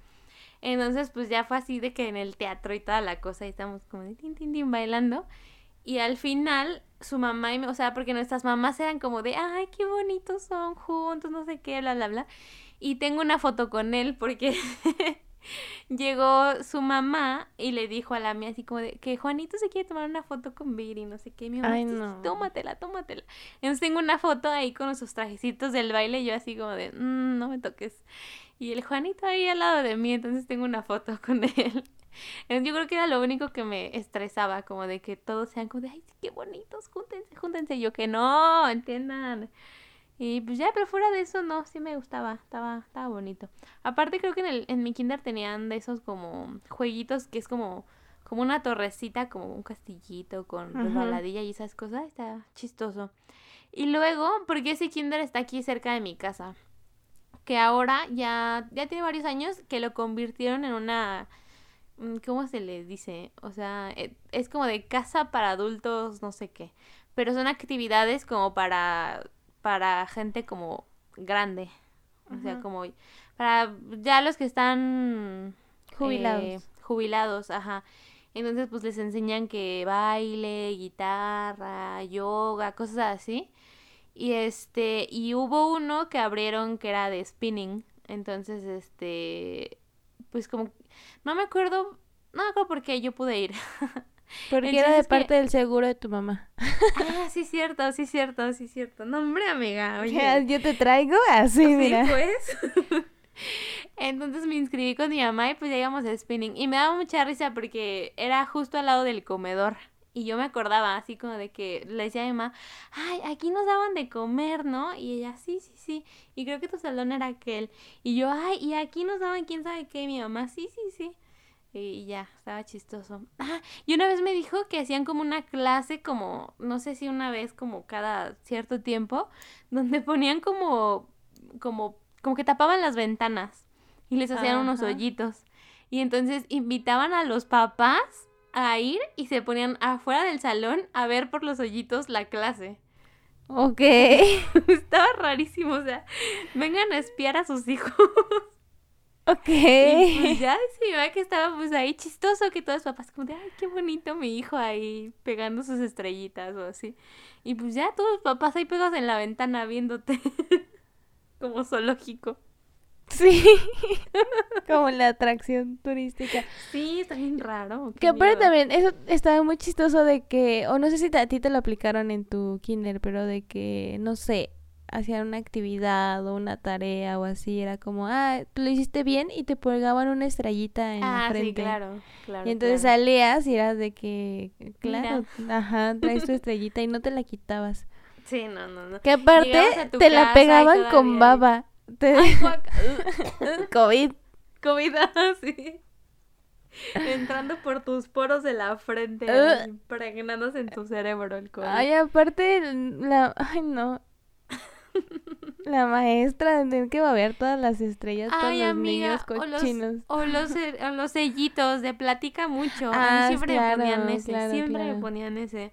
Entonces, pues ya fue así de que en el teatro y toda la cosa, y estamos como de tin, tin, tin, bailando. Y al final, su mamá y me, o sea, porque nuestras mamás eran como de, ay, qué bonitos son juntos, no sé qué, bla, bla, bla. Y tengo una foto con él porque llegó su mamá y le dijo a la mía así como de que Juanito se quiere tomar una foto con Viri, no sé qué. Mi mamá, Ay, no. tómatela, tómatela. Entonces tengo una foto ahí con sus trajecitos del baile y yo así como de, mm, no me toques. Y el Juanito ahí al lado de mí, entonces tengo una foto con él. Yo creo que era lo único que me estresaba, como de que todos sean como de, ay, qué bonitos, júntense, júntense. Yo que no, entiendan. Y pues ya, pero fuera de eso, no, sí me gustaba, estaba, estaba bonito. Aparte creo que en, el, en mi kinder tenían de esos como jueguitos que es como, como una torrecita, como un castillito con resbaladilla y esas cosas, está chistoso. Y luego, porque ese kinder está aquí cerca de mi casa, que ahora ya, ya tiene varios años que lo convirtieron en una... Mm, ¿Cómo se le dice? O sea, e, es como de casa para adultos, no sé qué. Pero son actividades como para para gente como grande. O sea, como para ya los que están jubilados. Eh, jubilados, ajá. Entonces, pues les enseñan que baile, guitarra, yoga, cosas así. Y este, y hubo uno que abrieron que era de spinning. Entonces, este, pues como, no me acuerdo, no me acuerdo por qué yo pude ir. Porque era de parte del seguro de tu mamá. Ah, sí, cierto, sí, cierto, sí, cierto. No, hombre, amiga. Oye. Yo te traigo así, mira. pues. Entonces me inscribí con mi mamá y pues llegamos a spinning. Y me daba mucha risa porque era justo al lado del comedor. Y yo me acordaba así como de que le decía a mi mamá, ay, aquí nos daban de comer, ¿no? Y ella, sí, sí, sí. Y creo que tu salón era aquel. Y yo, ay, y aquí nos daban quién sabe qué. Y mi mamá, sí, sí, sí. Y ya, estaba chistoso. Ah, y una vez me dijo que hacían como una clase, como, no sé si una vez, como cada cierto tiempo, donde ponían como, como, como que tapaban las ventanas y les hacían unos hoyitos. Y entonces invitaban a los papás a ir y se ponían afuera del salón a ver por los hoyitos la clase. Ok. Estaba rarísimo, o sea, vengan a espiar a sus hijos. Ok. Y pues ya decía que estaba pues ahí chistoso que todos los papás como de, ay, qué bonito mi hijo ahí pegando sus estrellitas o así. Y pues ya todos los papás ahí pegados en la ventana viéndote como zoológico. Sí, como la atracción turística. Sí, está bien raro. Que aparte también, eso estaba muy chistoso de que, o no sé si a ti te lo aplicaron en tu kinder, pero de que, no sé, hacían una actividad o una tarea o así, era como, ah, lo hiciste bien y te pegaban una estrellita en la frente. Sí, claro, claro. Y entonces salías y eras de que, claro, ajá, traes tu estrellita y no te la quitabas. Sí, no, no, no. Que aparte te la pegaban con baba. Te... COVID. COVID, sí. Entrando por tus poros de la frente, impregnándose en tu cerebro el COVID. Ay, aparte, la... Ay, no. La maestra tener que ver todas las estrellas con los niños cochinos. O los, o los, sellitos de platica mucho. Ah, siempre me ponían ese, siempre me ponían ese.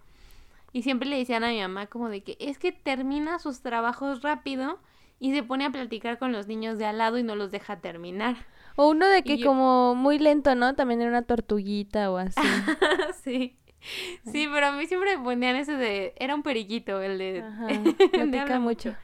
Y siempre le decían a mi mamá como de que es que termina sus trabajos rápido y se pone a platicar con los niños de al lado y no los deja terminar. O uno de que como muy lento, ¿no? También era una tortuguita o así. sí. Sí, pero a mí siempre me ponían ese de... Era un periquito el de... Ajá, mucho.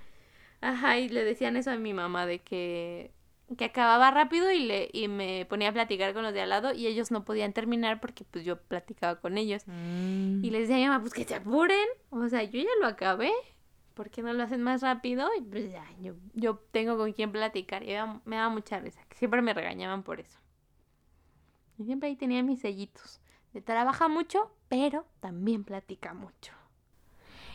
Ajá, y le decían eso a mi mamá de que, que acababa rápido y, le, y me ponía a platicar con los de al lado y ellos no podían terminar porque pues yo platicaba con ellos. Mm. Y les decía a mi mamá, pues que se apuren. O sea, yo ya lo acabé. ¿Por qué no lo hacen más rápido? Y pues ya, yo, yo tengo con quién platicar. Y me daba mucha risa. Que siempre me regañaban por eso. Y siempre ahí tenía mis sellitos. De trabaja mucho, pero también platica mucho.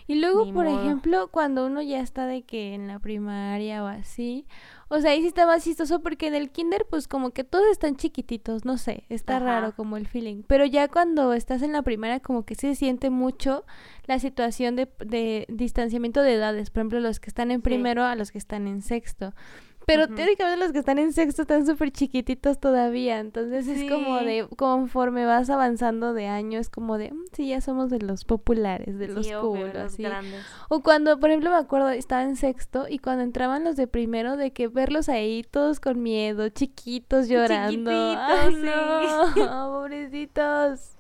Y luego, por ejemplo, cuando uno ya está de que en la primaria o así, o sea, ahí sí está más chistoso porque en el kinder, pues como que todos están chiquititos, no sé, está raro como el feeling. Pero ya cuando estás en la primaria, como que se siente mucho la situación de, de distanciamiento de edades, por ejemplo, los que están en primero a los que están en sexto Pero teóricamente los que están en sexto están súper chiquititos todavía. Entonces es como de, conforme vas avanzando de año, es como de, mm, sí, ya somos de los populares, de los cool, así. O cuando, por ejemplo, me acuerdo, estaba en sexto y cuando entraban los de primero, de que verlos ahí todos con miedo, chiquitos llorando. Ay, no, pobrecitos.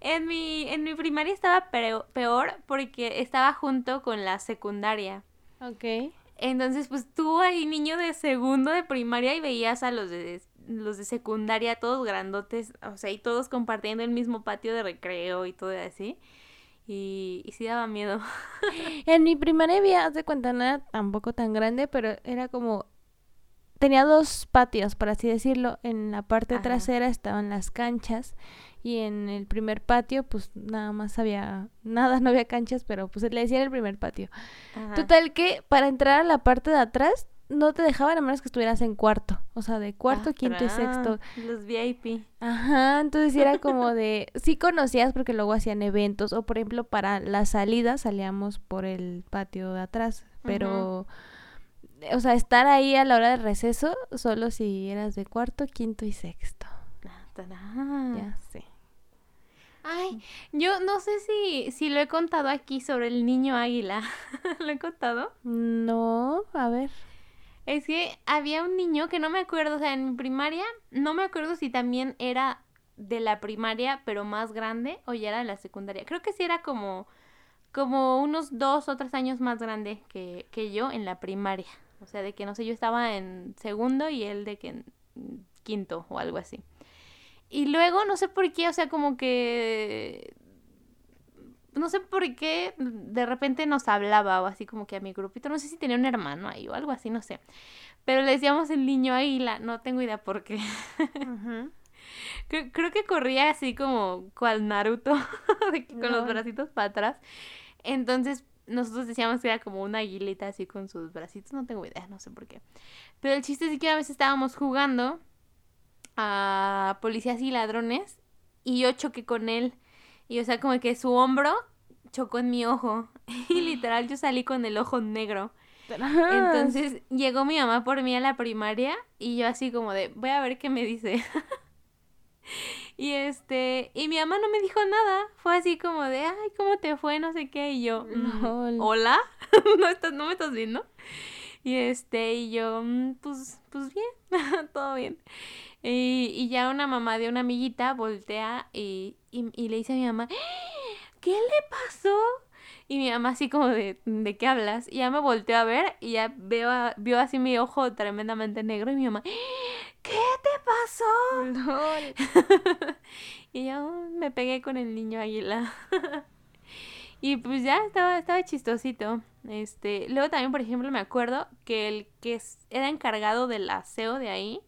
en, mi, en mi primaria estaba peor porque estaba junto con la secundaria. Ok. Entonces, pues tú ahí niño de segundo de primaria y veías a los de los de secundaria todos grandotes, o sea, y todos compartiendo el mismo patio de recreo y todo así. Y, y sí daba miedo. en mi primaria había, haz de cuenta, no era tampoco tan grande, pero era como tenía dos patios, por así decirlo. En la parte trasera estaban las canchas y en el primer patio pues nada más había nada, no había canchas, pero pues le decían el primer patio. Total que para entrar a la parte de atrás no te dejaban a menos que estuvieras en cuarto, o sea, de cuarto, quinto y sexto. Los VIP. Ajá, entonces era como de, sí conocías porque luego hacían eventos, o por ejemplo para la salida salíamos por el patio de atrás, pero, o sea, estar ahí a la hora de receso solo si eras de cuarto, quinto y sexto. Ya sé. Ay, yo no sé si, si lo he contado aquí sobre el niño águila. ¿Lo he contado? No, a ver. Es que había un niño que no me acuerdo, o sea, en mi primaria, no me acuerdo si también era de la primaria, pero más grande, o ya era de la secundaria. Creo que sí era como, como unos dos o tres años más grande que, que yo en la primaria. O sea, de que no sé, yo estaba en segundo y él de que en quinto o algo así. Y luego, no sé por qué, o sea, como que... No sé por qué de repente nos hablaba o así como que a mi grupito, no sé si tenía un hermano ahí o algo así, no sé. Pero le decíamos el niño águila, no tengo idea por qué. creo, que corría así como cual Naruto, con los bracitos para atrás. Entonces nosotros decíamos que era como una aguilita así con sus bracitos, no tengo idea, no sé por qué. Pero el chiste es que a veces estábamos jugando a policías y ladrones y yo choqué con él. Y o sea, como que su hombro chocó en mi ojo. Y literal yo salí con el ojo negro. Entonces llegó mi mamá por mí a la primaria y yo así como de, voy a ver qué me dice. y este, y mi mamá no me dijo nada. Fue así como de, ay, ¿cómo te fue? No sé qué. Y yo, mm, hola, ¿No, estás, ¿no me estás viendo? Y este, y yo, mm, pues, pues bien, todo bien. Y, ya una mamá de una amiguita voltea y, y, le dice a mi mamá, ¿qué le pasó? Y mi mamá así como de, ¿de qué hablas? Y ya me volteó a ver y ya veo vio así mi ojo tremendamente negro y mi mamá, ¿qué te pasó? y yo me pegué con el niño águila. y pues ya estaba, estaba chistosito. Este, luego también, por ejemplo, me acuerdo que el que era encargado del aseo de ahí,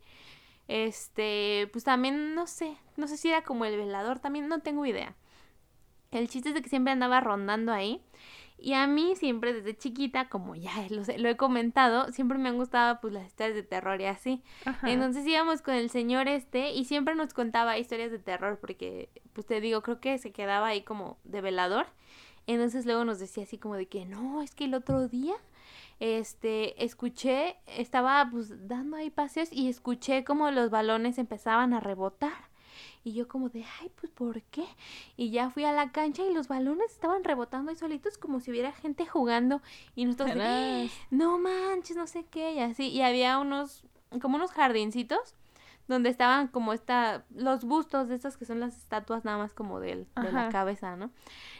este, pues también no sé, no sé si era como el velador, también no tengo idea. El chiste es de que siempre andaba rondando ahí. Y a mí siempre desde chiquita, como ya lo, lo he comentado, siempre me han gustado pues las historias de terror y así. Entonces íbamos con el señor este y siempre nos contaba historias de terror porque, pues te digo, creo que se quedaba ahí como de velador. Entonces luego nos decía así como de que no, es que el otro día este, escuché, estaba pues dando ahí paseos y escuché como los balones empezaban a rebotar. Y yo como de, ay, pues ¿por qué? Y ya fui a la cancha y los balones estaban rebotando ahí solitos como si hubiera gente jugando. Y nosotros, no manches, no sé qué, y así. Y había unos, como unos jardincitos donde estaban como esta, los bustos de estas que son las estatuas nada más como de, de la cabeza, ¿no?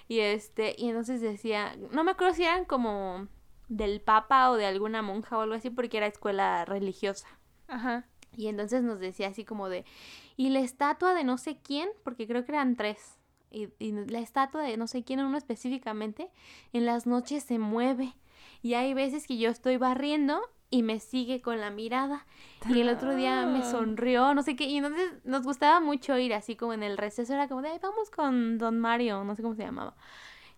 Y este, y entonces decía, no me acuerdo si eran como del papa o de alguna monja o algo así porque era escuela religiosa. Ajá. Y entonces nos decía así como de, y la estatua de no sé quién, porque creo que eran tres, y, y la estatua de no sé quién, uno específicamente, en las noches se mueve. Y hay veces que yo estoy barriendo y me sigue con la mirada. Y el otro día me sonrió, no sé qué. Y entonces nos gustaba mucho ir así como en el receso. Era como de, vamos con Don Mario, no sé cómo se llamaba.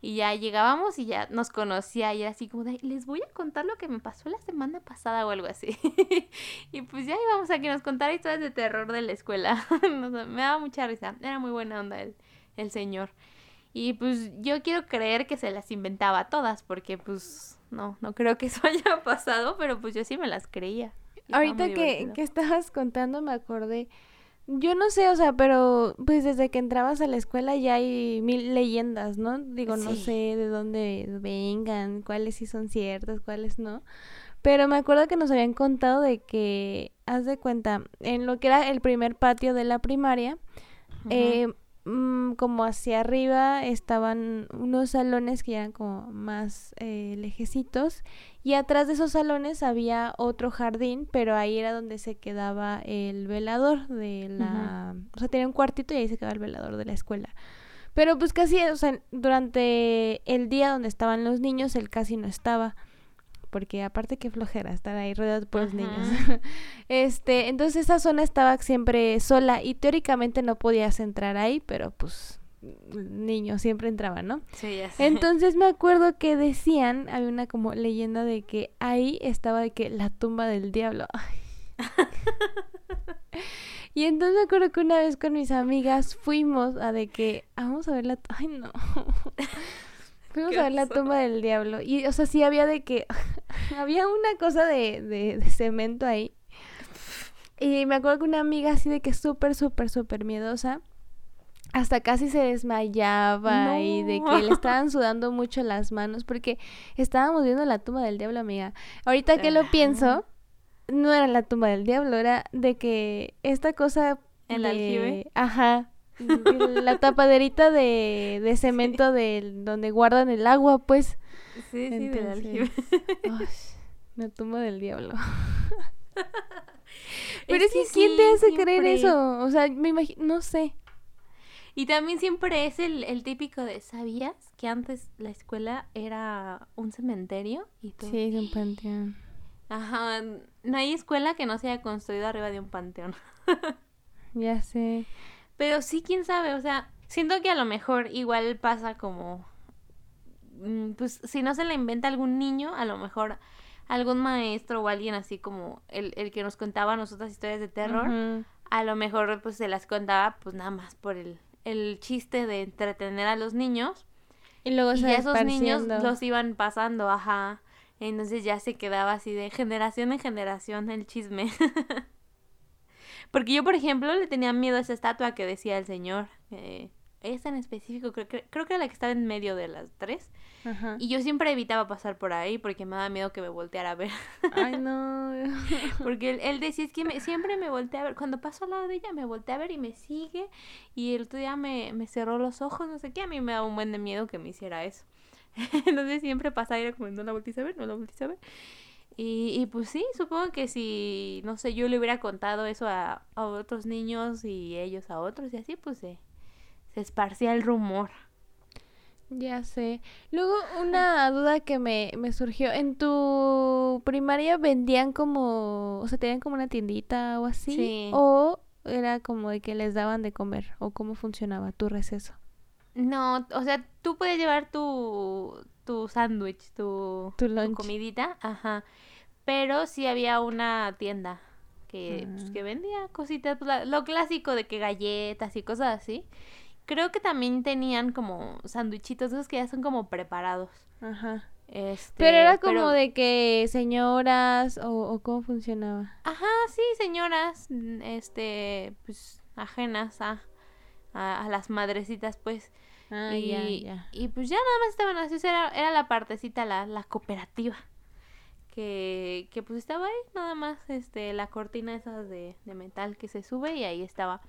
Y ya llegábamos y ya nos conocía y era así como de, les voy a contar lo que me pasó la semana pasada o algo así. y pues ya íbamos a que nos contara historias de terror de la escuela. me daba mucha risa, era muy buena onda el, el señor. Y pues yo quiero creer que se las inventaba todas porque pues no, no creo que eso haya pasado, pero pues yo sí me las creía. Ahorita que, que estabas contando me acordé, yo no sé, o sea, pero pues desde que entrabas a la escuela ya hay mil leyendas, ¿no? Digo, no sé de dónde vengan, cuáles sí son ciertas, cuáles no. Pero me acuerdo que nos habían contado de que, haz de cuenta, en lo que era el primer patio de la primaria, eh, mm, como hacia arriba estaban unos salones que eran como más eh, lejecitos y atrás de esos salones había otro jardín, pero ahí era donde se quedaba el velador de la... O sea, tenía un cuartito y ahí se quedaba el velador de la escuela. Pero pues casi, o sea, durante el día donde estaban los niños, él casi no estaba porque aparte que flojera estar ahí rodeado por los niños. este, entonces esa zona estaba siempre sola y teóricamente no podías entrar ahí, pero pues niños siempre entraban, ¿no? Sí, ya sé. Entonces me acuerdo que decían, había una como leyenda de que ahí estaba de que la tumba del diablo. y entonces me acuerdo que una vez con mis amigas fuimos a de que vamos a ver la ay no Fuimos a ver la tumba del diablo. Y, o sea, sí había de que. había una cosa de, de, cemento ahí. Y me acuerdo que una amiga así de que súper, súper, súper miedosa. Hasta casi se desmayaba y de que le estaban sudando mucho las manos porque estábamos viendo la tumba del diablo, amiga. Ahorita que lo pienso, no era la tumba del diablo, era de que esta cosa... ¿El aljibe? Ajá, la tapaderita de, de cemento de donde guardan el agua, pues. Sí, sí, del aljibe. la tumba del diablo. Pero es, que, ¿quién te hace creer eso? O sea, me imagino, no sé. Y también siempre es el, el, típico de, ¿sabías que antes la escuela era un cementerio? Y Sí, es un panteón. Ajá, no hay escuela que no se haya construido arriba de un panteón. ya sé. Pero sí, quién sabe, o sea, siento que a lo mejor igual pasa como, mm, pues si no se la inventa algún niño, a lo mejor algún maestro o alguien así como el, el que nos contaba nosotras historias de terror, a lo mejor pues se las contaba pues nada más por el, el chiste de entretener a los niños. Y luego y esos niños los iban pasando, ajá. Entonces ya se quedaba así de generación en generación el chisme. Porque yo, por ejemplo, le tenía miedo a esa estatua que decía el señor. Eh, esa en específico, creo, creo, que era la que estaba en medio de las tres. Y yo siempre evitaba pasar por ahí porque me daba miedo que me volteara a ver. Ay, no. porque él, decía, es que me, siempre me voltea a ver. Cuando paso al lado de ella, me voltea a ver y me sigue. Y el otro día me, me cerró los ojos, no sé qué. A mí me daba un buen de miedo que me hiciera eso. Entonces siempre pasaba y era como, no la volteé a ver, no la volteé a ver. Y, y pues sí, supongo que si, no sé, yo le hubiera contado eso a, otros niños y ellos a otros y así, pues se, se esparcía el rumor. Ya sé. Luego una duda que me, me surgió, ¿en tu primaria vendían como, o sea, tenían como una tiendita o así? Sí. ¿O era como de que les daban de comer? ¿O cómo funcionaba tu receso? No, o sea, tú puedes llevar tu, tu sándwich, tu, tu, comidita, ajá. Pero sí había una tienda que, pues, que ah. vendía cositas, pues, lo clásico de que galletas y cosas así. Creo que también tenían como sándwichitos, esos que ya son como preparados. Ajá. Este, pero era como de que señoras o, o, cómo funcionaba. Ajá, sí, señoras, este, pues ajenas a, a las madrecitas, pues. Ah, y, y pues ya nada más estaban así, era, era la partecita, la, la cooperativa. Que, que pues estaba ahí, nada más, este, la cortina esas de, de metal que se sube y ahí estaba.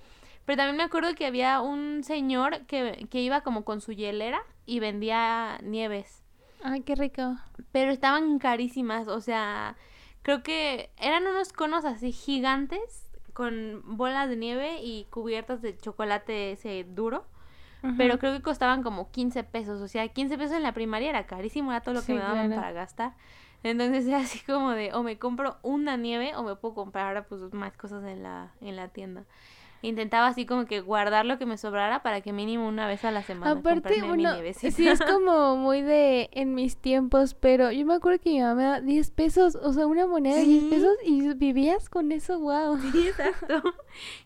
Pero también me acuerdo que había un señor que, que iba como con su hielera y vendía nieves. Ay, qué rico. Pero estaban carísimas, o sea, creo que eran unos conos así gigantes con bolas de nieve y cubiertas de chocolate ese duro pero creo que costaban como 15 pesos, o sea, 15 pesos en la primaria era carísimo, era todo lo que me daban para gastar. Entonces era así como de o me compro una nieve o me puedo comprar ahora pues más cosas en la en la tienda intentaba así como que guardar lo que me sobrara para que mínimo una vez a la semana Aparte, uno, sí es como muy de en mis tiempos, pero yo me acuerdo que mi mamá me da 10 pesos, o sea, una moneda de 10 pesos y vivías con eso, wow. Sí, exacto.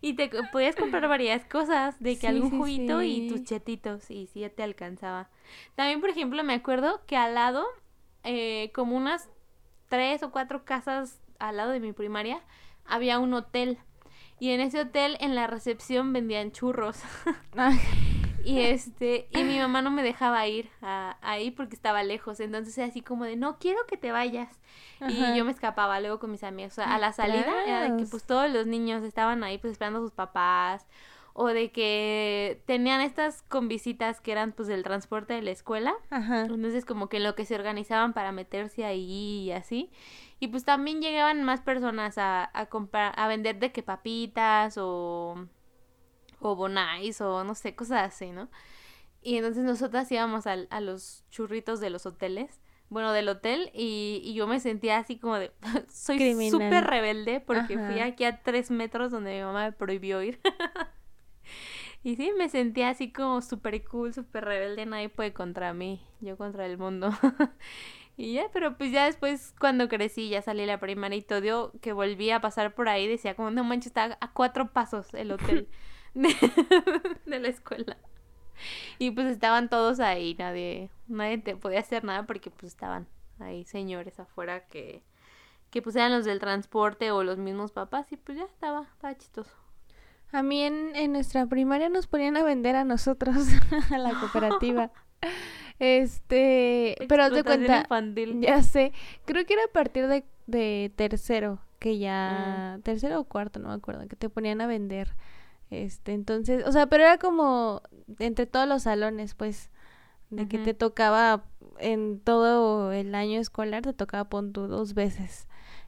y te podías comprar varias cosas, de que algún juguito y tus chetitos y sí te alcanzaba. También, por ejemplo, me acuerdo que al lado eh, como unas tres o cuatro casas al lado de mi primaria, había un hotel. Y en ese hotel, en la recepción, vendían churros. y este, y mi mamá no me dejaba ir a, ahí porque estaba lejos. Entonces era así como de, no quiero que te vayas. Y yo me escapaba luego con mis amigos. O sea, a la salida era de que pues todos los niños estaban ahí pues esperando a sus papás o de que tenían estas convisitas que eran pues del transporte de la escuela. Ajá. Entonces como que lo que se organizaban para meterse ahí y así. Y pues también llegaban más personas a, a comprar, a vender de que papitas o, o bonais o no sé, cosas así, ¿no? Y entonces nosotras íbamos a, a los churritos de los hoteles bueno, del hotel y, y, yo me sentía así como de, soy súper rebelde porque fui aquí a tres metros donde mi mamá me prohibió ir. Y sí, me sentía así como súper cool, súper rebelde, nadie puede contra mí, yo contra el mundo. y ya, pero pues ya después cuando crecí, ya salí la primaria y todo, que volví a pasar por ahí, decía como, no manches, está a cuatro pasos el hotel de, la escuela. Y pues estaban todos ahí, nadie, nadie te podía hacer nada porque pues estaban ahí señores afuera que, que pues eran los del transporte o los mismos papás y pues ya estaba, estaba chistoso. A mí en, en nuestra primaria nos ponían a vender a nosotros, a la cooperativa. Este, pero te cuenta, ya sé, creo que era a partir de, de tercero, que ya, mm. tercero o cuarto, no me acuerdo, que te ponían a vender. Este, entonces, o sea, pero era como entre todos los salones, pues, de que te tocaba en todo el año escolar, te tocaba pon dos veces.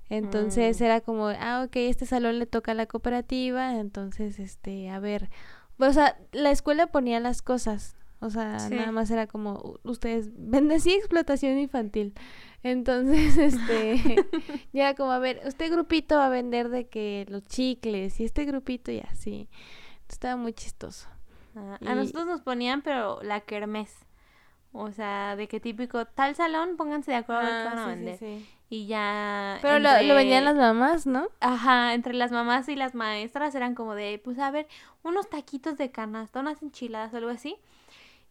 Entonces mm. era como, ah, ok, este salón le toca a la cooperativa, entonces, este, a ver, o sea, la escuela ponía las cosas, o sea, nada más era como, ustedes venden sí explotación infantil. Entonces, este, ya como, a ver, este grupito va a vender de que los chicles y este grupito y así. Estaba muy chistoso. Ah, a nosotros nos ponían, pero la kermés. O sea, de qué típico, tal salón, pónganse de acuerdo a van a ah, vender. Y ya. Pero lo, lo, vendían las mamás, ¿no? Ajá, entre las mamás y las maestras eran como de, pues a ver, unos taquitos de canasta, unas enchiladas, algo así.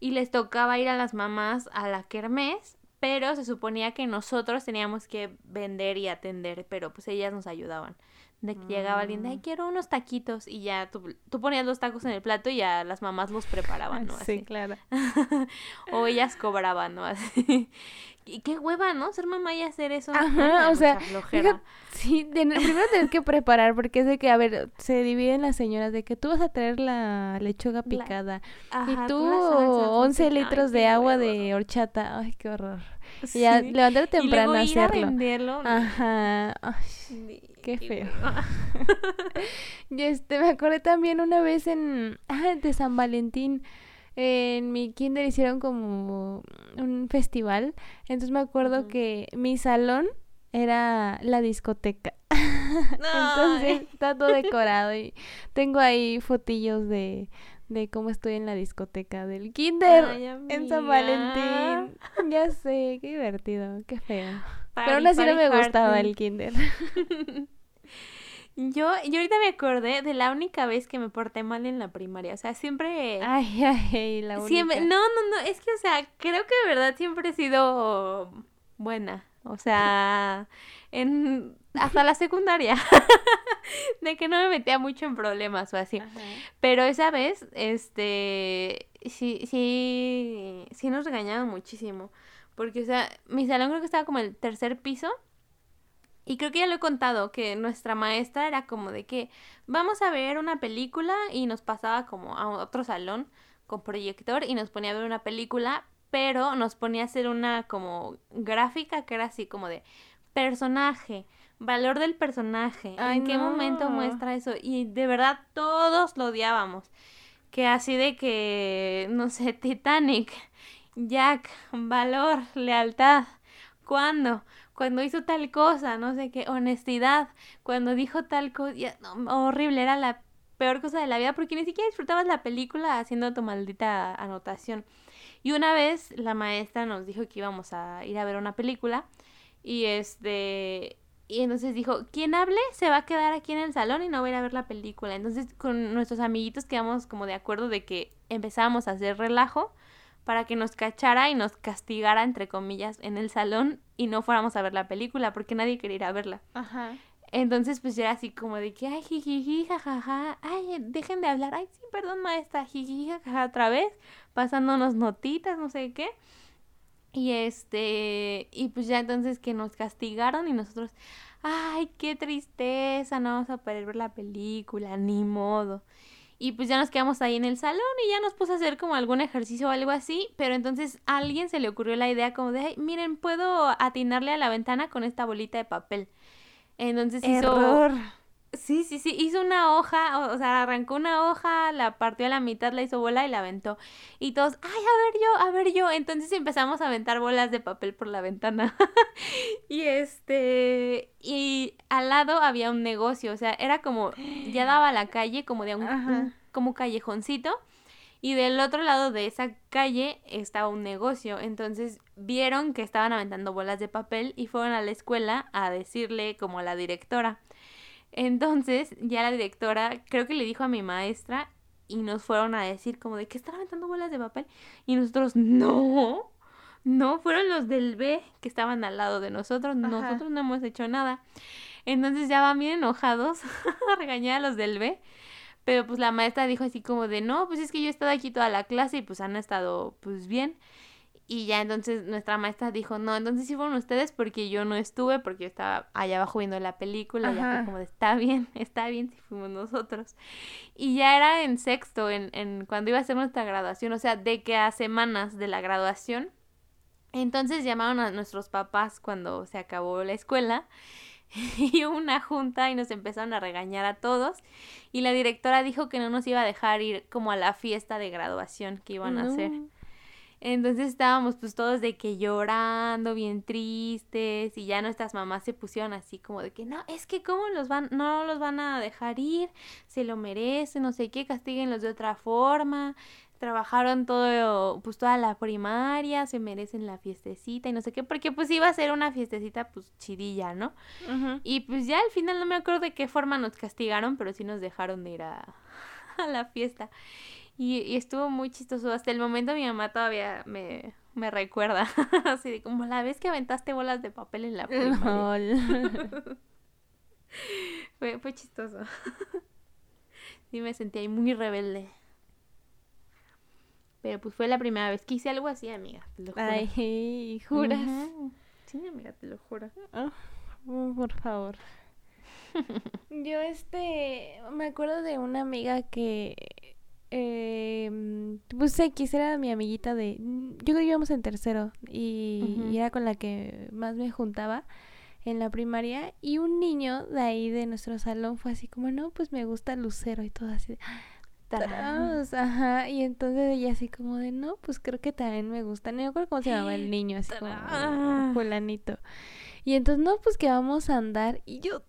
Y les tocaba ir a las mamás a la kermés, pero se suponía que nosotros teníamos que vender y atender, pero pues ellas nos ayudaban de que llegaba alguien, ay, mm. quiero unos taquitos, y ya tú, tú, ponías los tacos en el plato y ya las mamás los preparaban, ¿no? Sí, claro. o ellas cobraban, ¿no? Así. Y qué hueva, ¿no? Ser mamá y hacer eso. Ajá, o sea, sí, primero tienes que preparar porque es de que, a ver, se dividen las señoras de que tú vas a traer la lechuga picada y tú, 11 litros de agua de horchata. Ay, qué horror. Y ya levantar temprano a hacerlo. Ajá. Ay. Qué feo. y este, me acordé también una vez en, ah, de San Valentín. En mi kinder hicieron como un festival. Entonces me acuerdo que mi salón era la discoteca. Entonces está todo decorado y tengo ahí fotillos de, de cómo estoy en la discoteca del kinder en San Valentín. Ya sé, qué divertido, qué feo. Pero aún así no me gustaba el kinder. Yo, yo ahorita me acordé de la única vez que me porté mal en la primaria. O sea, siempre. Ay, ay, la única. Siempre, no, no, no. Es que, o sea, creo que de verdad siempre he sido buena. O sea, en hasta la secundaria. de que no me metía mucho en problemas o así. Pero esa vez, este. Sí, sí. Sí nos regañaban muchísimo. Porque, o sea, mi salón creo que estaba como el tercer piso. Y creo que ya lo he contado, que nuestra maestra era como de que vamos a ver una película y nos pasaba como a otro salón con proyector y nos ponía a ver una película, pero nos ponía a hacer una como gráfica que era así como de personaje, valor del personaje, en qué momento muestra eso. Y de verdad todos lo odiábamos. Que así de que, no sé, Titanic, Jack, valor, lealtad. ¿Cuándo? cuando hizo tal cosa, no sé qué, honestidad, cuando dijo tal cosa, horrible, era la peor cosa de la vida porque ni siquiera disfrutabas la película haciendo tu maldita anotación. Y una vez la maestra nos dijo que íbamos a ir a ver una película y este y entonces dijo, quien hable se va a quedar aquí en el salón y no va a ir a ver la película. Entonces con nuestros amiguitos quedamos como de acuerdo de que empezábamos a hacer relajo para que nos cachara y nos castigara, entre comillas, en el salón y no fuéramos a ver la película porque nadie quería ir a verla. Ajá. Entonces, pues era así como de que, ay, jiji, jajaja, ay, dejen de hablar, ay, sí, perdón, maestra, jiji, jajaja, otra vez, pasándonos notitas, no sé qué. Y este, y pues ya entonces que nos castigaron y nosotros, ay, qué tristeza, no vamos a poder ver la película, ni modo. Y pues ya nos quedamos ahí en el salón y ya nos puso a hacer como algún ejercicio o algo así. Pero entonces a alguien se le ocurrió la idea como de, ay, miren, puedo atinarle a la ventana con esta bolita de papel. Entonces Error. hizo... Sí, sí, sí, hizo una hoja, o, sea, arrancó una hoja, la partió a la mitad, la hizo bola y la aventó. Y todos, ay, a ver yo, a ver yo. Entonces empezamos a aventar bolas de papel por la ventana. y este, y al lado había un negocio, o sea, era como, ya daba la calle, como de un, como callejoncito. Y del otro lado de esa calle estaba un negocio. Entonces vieron que estaban aventando bolas de papel y fueron a la escuela a decirle como a la directora. Entonces ya la directora creo que le dijo a mi maestra y nos fueron a decir como de que están aventando bolas de papel. Y nosotros, no, no, fueron los del B que estaban al lado de nosotros. Nosotros no hemos hecho nada. Entonces ya van bien enojados a regañar a los del B. Pero pues la maestra dijo así como de, no, pues es que yo he estado aquí toda la clase y pues han estado pues bien. Y ya entonces nuestra maestra dijo, no, entonces sí fueron ustedes porque yo no estuve, porque yo estaba allá abajo viendo la película, y ya fue como de, está bien, está bien si fuimos nosotros. Y ya era en sexto, en, en cuando iba a ser nuestra graduación, o sea, de que a semanas de la graduación. Entonces llamaron a nuestros papás cuando se acabó la escuela y hubo una junta y nos empezaron a regañar a todos y la directora dijo que no nos iba a dejar ir como a la fiesta de graduación que iban a hacer. Entonces estábamos pues todos de que llorando, bien tristes y ya nuestras mamás se pusieron así como de que no, es que cómo los van, no los van a dejar ir, se lo merecen, no sé qué, castíguenlos de otra forma trabajaron todo, pues toda la primaria, se merecen la fiestecita y no sé qué, porque pues iba a ser una fiestecita pues chidilla, ¿no? Y pues ya al final no me acuerdo de qué forma nos castigaron, pero sí nos dejaron de ir a, a la fiesta. Y, estuvo muy chistoso. Hasta el momento mi mamá todavía me, me recuerda. Así de como la vez que aventaste bolas de papel en la primaria. fue, fue chistoso. sí me sentí ahí muy rebelde. Pero pues fue la primera vez que hice algo así, amiga, te lo juro. Ay, ¿juras? Sí, amiga, te lo juro. Ah, por favor. Yo, este, me acuerdo de una amiga que, eh, pues X era mi amiguita de, yo creo que íbamos en tercero y, y, era con la que más me juntaba en la primaria y un niño de ahí de nuestro salón fue así como, no, pues me gusta Lucero y todo así ajá, y entonces ella así como de, no, pues creo que también me gusta, no me acuerdo cómo se llamaba el niño, así como fulanito. Y entonces, no, pues que vamos a andar, y yo,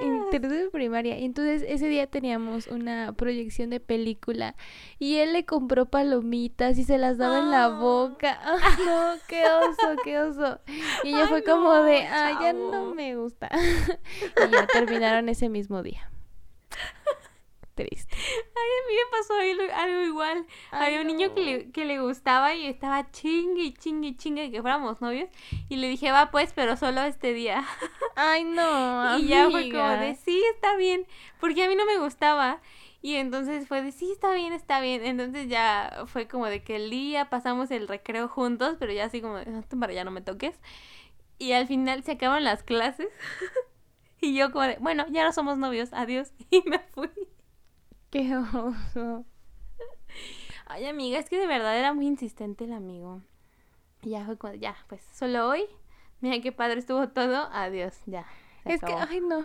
en tercero primaria, y entonces ese día teníamos una proyección de película, y él le compró palomitas y se las daba en la ah. boca, no, qué oso, qué oso. Y ella fue como de, ah, ya no me gusta. y ya terminaron ese mismo día triste. Ay, a mí me pasó algo igual. Había un niño que le, que le gustaba y estaba chingue, chingue, chingue que fuéramos novios. Y le dije, va pues, pero solo este día. Ay, no. y ya fue como de, sí, está bien. Porque a mí no me gustaba. Y entonces fue de, sí, está bien, está bien. Entonces ya fue como de que el día pasamos el recreo juntos, pero ya así como, de, para ya no me toques. Y al final se acaban las clases. y yo como de, bueno, ya no somos novios, adiós. Y me fui. Qué oso. Ay, amiga, es que de verdad era muy insistente el amigo. Ya fue cuando, ya, pues solo hoy. Mira qué padre estuvo todo. Adiós, ya. Es que, ay, no.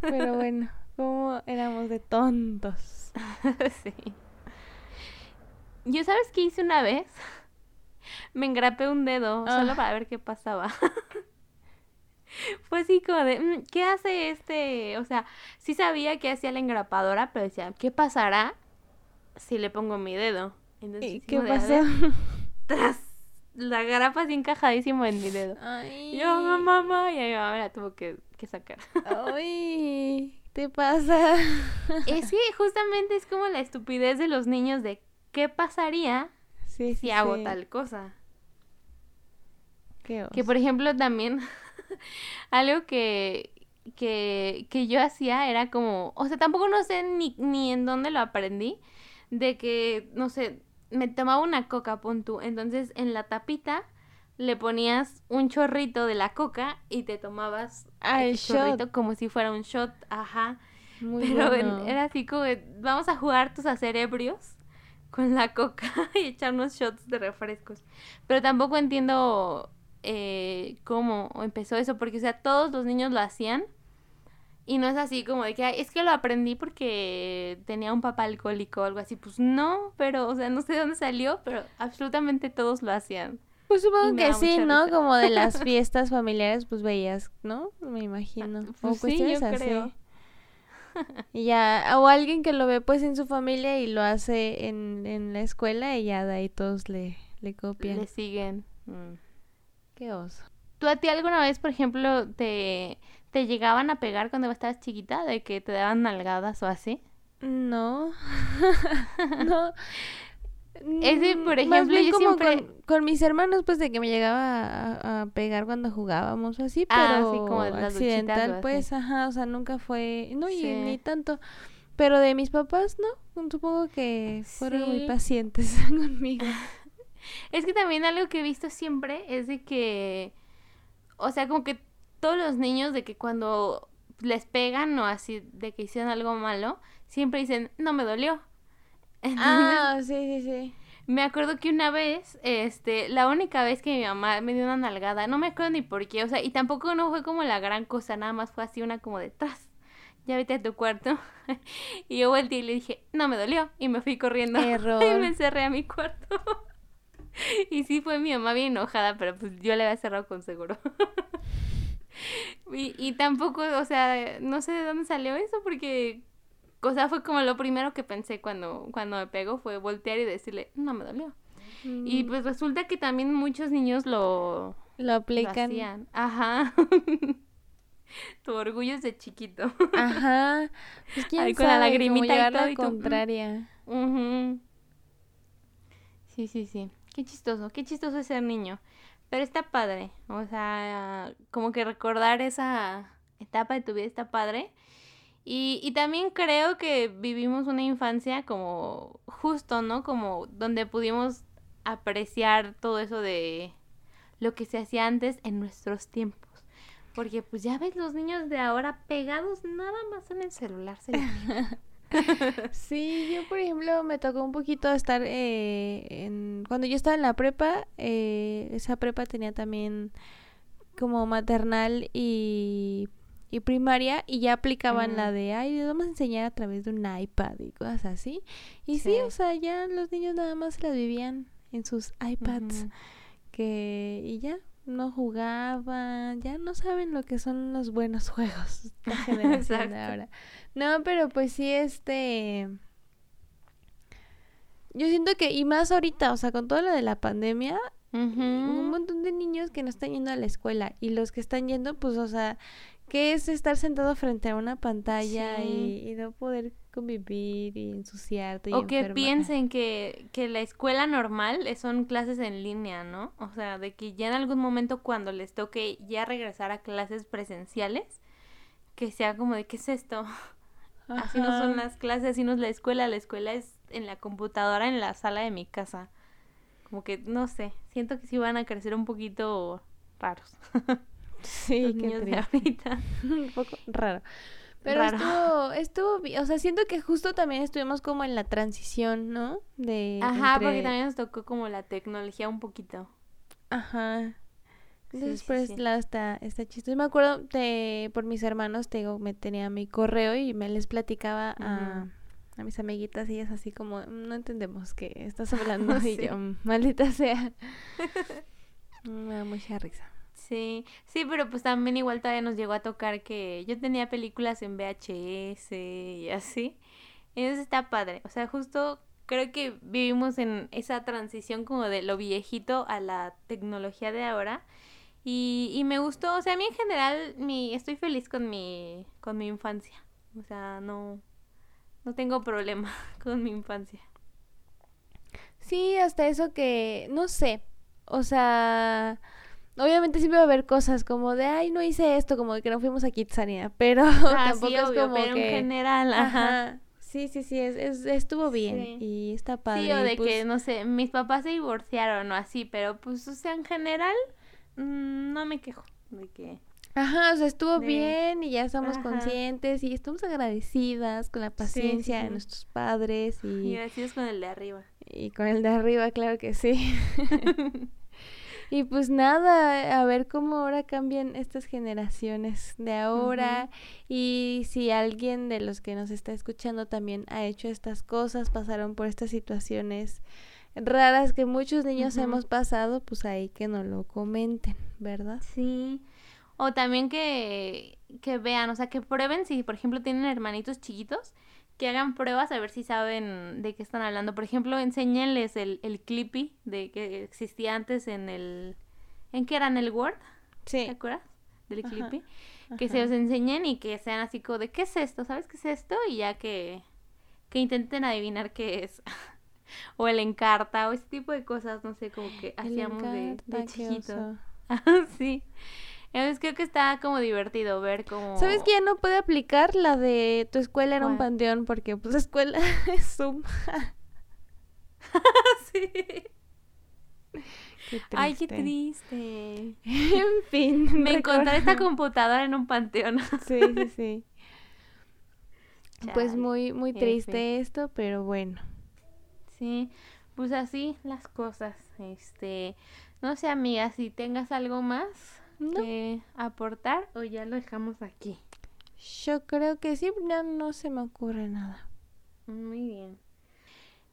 Pero bueno, como éramos de tontos. sí. Yo, ¿sabes qué hice una vez? Me engrapé un dedo solo ah. para ver qué pasaba. Fue así como de, mm, ¿qué hace este? O sea, sí sabía que hacía la engrapadora, pero decía, ¿qué pasará si le pongo mi dedo? Entonces, ¿Qué pasó? Tras la grapa así encajadísimo en mi dedo. Ay. Yo, mamá, y mi mamá la tuvo que, que sacar. Ay, ¿te pasa? es que justamente es como la estupidez de los niños de ¿qué pasaría sí, si hago tal cosa. que por ejemplo también algo que, que, que yo hacía era como, o sea, tampoco no sé ni, ni en dónde lo aprendí, de que, no sé, me tomaba una coca, pon entonces en la tapita le ponías un chorrito de la coca y te tomabas ah, el, chorrito como si fuera un shot, ajá. Pero era así como, vamos a jugar tus a ebrios con la coca y echarnos shots de refrescos. Pero tampoco entiendo eh, cómo empezó eso, porque, o sea, todos los niños lo hacían. Y no es así como de que, es que lo aprendí porque tenía un papá alcohólico o algo así. Pues no, pero, o sea, no sé de dónde salió, pero absolutamente todos lo hacían. Pues supongo que sí, ¿no? Como de las fiestas familiares, pues veías, ¿no? Me imagino. Ah, pues sí, yo creo. Y ya, o alguien que lo ve pues en su familia y lo hace en, en la escuela y ya de ahí todos le, le copian. Le siguen. Mm. Qué oso. ¿Tú a ti alguna vez, por ejemplo, te, te llegaban a pegar cuando estabas chiquita? ¿De que te daban nalgadas o así? No. no. Ese, por ejemplo, yo como con, mis hermanos, pues de que me llegaba a, pegar cuando jugábamos o así, ah, pero como accidental, pues, ajá, o sea, nunca fue, no, y, ni tanto. Pero de mis papás, no, supongo que fueron muy pacientes conmigo. Es que también algo que he visto siempre es de que, o sea, como que todos los niños de que cuando les pegan o así de que hicieron algo malo, siempre dicen, no me dolió. ah, sí, sí, sí. Me acuerdo que una vez, este, la única vez que mi mamá me dio una nalgada, no me acuerdo ni por qué, o sea, y tampoco no fue como la gran cosa, nada más fue así una como detrás. Ya vete a tu cuarto. y yo volteé y le dije, no me dolió. Y me fui corriendo. Error. y me encerré a mi cuarto. y sí fue mi mamá bien enojada, pero pues yo le había cerrado con seguro. y, y tampoco, o sea, no sé de dónde salió eso, porque, o sea, fue como lo primero que pensé cuando, cuando me pegó, fue voltear y decirle, no me dolió. Y mm. pues resulta que también muchos niños lo... Lo aplican. Ajá. tu orgullo es de chiquito. Ajá. Pues quién con la lagrimita y todo. y contraria. Sí, sí, sí. Qué chistoso, qué chistoso es ser niño. Pero está padre. O sea, como que recordar esa etapa de tu vida está padre. Y, y también creo que vivimos una infancia como justo, ¿no? Como donde pudimos apreciar todo eso de lo que se hacía antes en nuestros tiempos. Porque pues ya ves los niños de ahora pegados nada más en el celular. sí, yo por ejemplo me tocó un poquito estar eh, en... Cuando yo estaba en la prepa, eh, esa prepa tenía también como maternal y, y primaria y ya aplicaban la de, ay, les vamos a enseñar a través de un iPad y cosas así. Y sí, o sea, ya los niños nada más las vivían en sus iPads. Que, y ya, no jugaban, ya no saben lo que son los buenos juegos la generación de ahora. No, pero pues sí, este... Yo siento que, y más ahorita, o sea, con todo lo de la pandemia, un montón de niños que no están yendo a la escuela y los que están yendo, pues, o sea, ¿qué es estar sentado frente a una pantalla y, no poder convivir y ensuciarte? o que piensen que, que la escuela normal son clases en línea, ¿no? O sea, de que ya en algún momento cuando les toque ya regresar a clases presenciales, que sea como de, ¿qué es esto? Así no son las clases, así no es la escuela. La escuela es en la computadora, en la sala de mi casa. Como que, no sé, siento que sí van a crecer un poquito raros. Sí, Los niños de ahorita. un poco raro. Pero estuvo, estuvo, o sea, siento que justo también estuvimos como en la transición, ¿no? De Ajá, porque también nos tocó como la tecnología un poquito. Ajá. Entonces, por lado está, está chistoso. Me acuerdo de, por mis hermanos, te digo, me tenía mi correo y me les platicaba a, a, mis amiguitas y ellas así como, no entendemos qué estás hablando. Y yo, maldita sea. me da mucha risa. Sí, sí, pero pues también igual todavía nos llegó a tocar que yo tenía películas en VHS y así. Entonces está padre. O sea, justo creo que vivimos en esa transición como de lo viejito a la tecnología de ahora. Y, y me gustó, o sea, a mí en general mi, estoy feliz con mi, con mi infancia. O sea, no, no tengo problema con mi infancia. Sí, hasta eso que, no sé, o sea, obviamente siempre va a haber cosas como de, ay, no hice esto, como de que no fuimos a Kitsania, pero ah, tampoco es como pero que... en general, ajá. Sí, sí, sí, es, estuvo bien y está padre. Sí, o de que, pues no sé, mis papás se divorciaron o así, pero pues, o sea, en general, mm, no me quejo de que... Ajá, o sea, estuvo bien y ya estamos conscientes y estamos agradecidas con la paciencia de nuestros padres y... Y agradecidos con el de arriba. Y con el de arriba, claro que sí. y pues nada, a ver cómo ahora cambian estas generaciones de ahora y si alguien de los que nos está escuchando también ha hecho estas cosas, pasaron por estas situaciones raras que muchos niños hemos pasado, pues ahí que nos lo comenten, ¿verdad? Sí. O también que, que vean, o sea, que prueben si, por ejemplo, tienen hermanitos chiquitos, que hagan pruebas a ver si saben de qué están hablando. Por ejemplo, enséñenles el, el Clippy de que existía antes en el... ¿En qué era? ¿En el Word? Sí. ¿Te acuerdas? Del Clippy. Que se los enseñen y que sean así como de ¿qué es esto? ¿Sabes qué es esto? Y ya que, que intenten adivinar qué es. o el encarta o ese tipo de cosas, no sé, como que hacíamos de, de chiquitos. sí. Entonces creo que está como divertido ver cómo... ¿Sabes que ya no puede aplicar la de tu escuela era un panteón? Porque pues escuela es Zoom. sí. Ay, qué triste. en fin. Me encontré esta computadora en un panteón. sí, sí, sí. Pues muy, muy triste esto, pero bueno. Sí, pues así las cosas. Este, no sé, amiga, si tengas algo más que aportar o ya lo dejamos aquí? Yo creo que sí, no, no se me ocurre nada. Muy bien.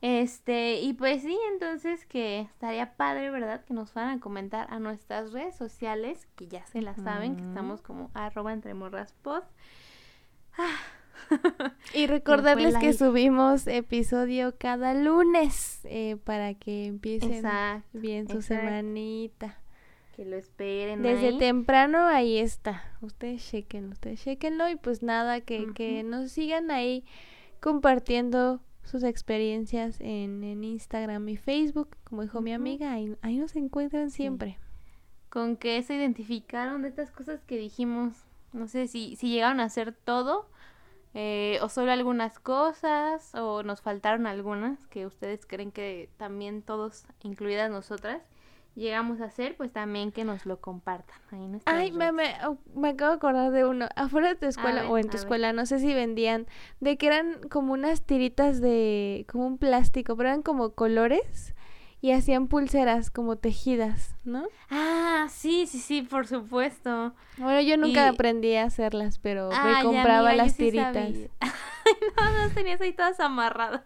Este, y pues sí, entonces que estaría padre, ¿verdad? Que nos fueran a comentar a nuestras redes sociales, que ya se las saben, que estamos como arroba entre morras pod. y recordarles que subimos episodio cada lunes eh, para que empiecen bien su semanita lo esperen. Desde temprano ahí está. Ustedes chequen, ustedes chequenlo y pues nada, que, que nos sigan ahí compartiendo sus experiencias en, en Instagram y Facebook, como dijo mi amiga, ahí, ahí nos encuentran siempre. Con que se identificaron de estas cosas que dijimos, no sé si, si llegaron a hacer todo eh, o solo algunas cosas o nos faltaron algunas que ustedes creen que también todos, incluidas nosotras, llegamos a hacer, pues también que nos lo compartan. Ahí Ay, me, me, oh, me, acabo de acordar de uno. Afuera de tu escuela o en tu escuela, no sé si vendían, de que eran como unas tiritas de, como un plástico, pero eran como colores y hacían pulseras como tejidas, ¿no? Ah, sí, sí, sí, por supuesto. Bueno, yo nunca aprendí a hacerlas, pero me compraba las tiritas. no, no tenías ahí todas amarradas.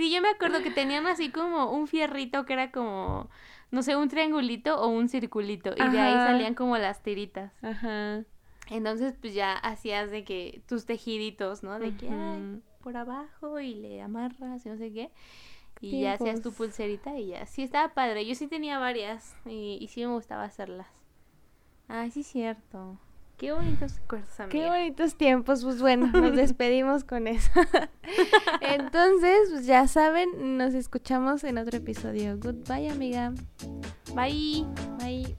Sí, yo me acuerdo que tenían así como un fierrito que era como, no sé, un triangulito o un circulito. Y de ahí salían como las tiritas. Ajá. Entonces, pues ya hacías de que tus tejiditos, ¿no? De que, ay, por abajo y le amarras y no sé qué. Y ya hacías tu pulserita y ya. Sí, estaba padre. Yo sí tenía varias y, y sí me gustaba hacerlas. Ay, sí, cierto. Qué bonitos recuerdos, amiga. Qué bonitos tiempos. Pues bueno, nos despedimos con eso. Entonces, pues ya saben, nos escuchamos en otro episodio. Goodbye, amiga. Bye. Bye.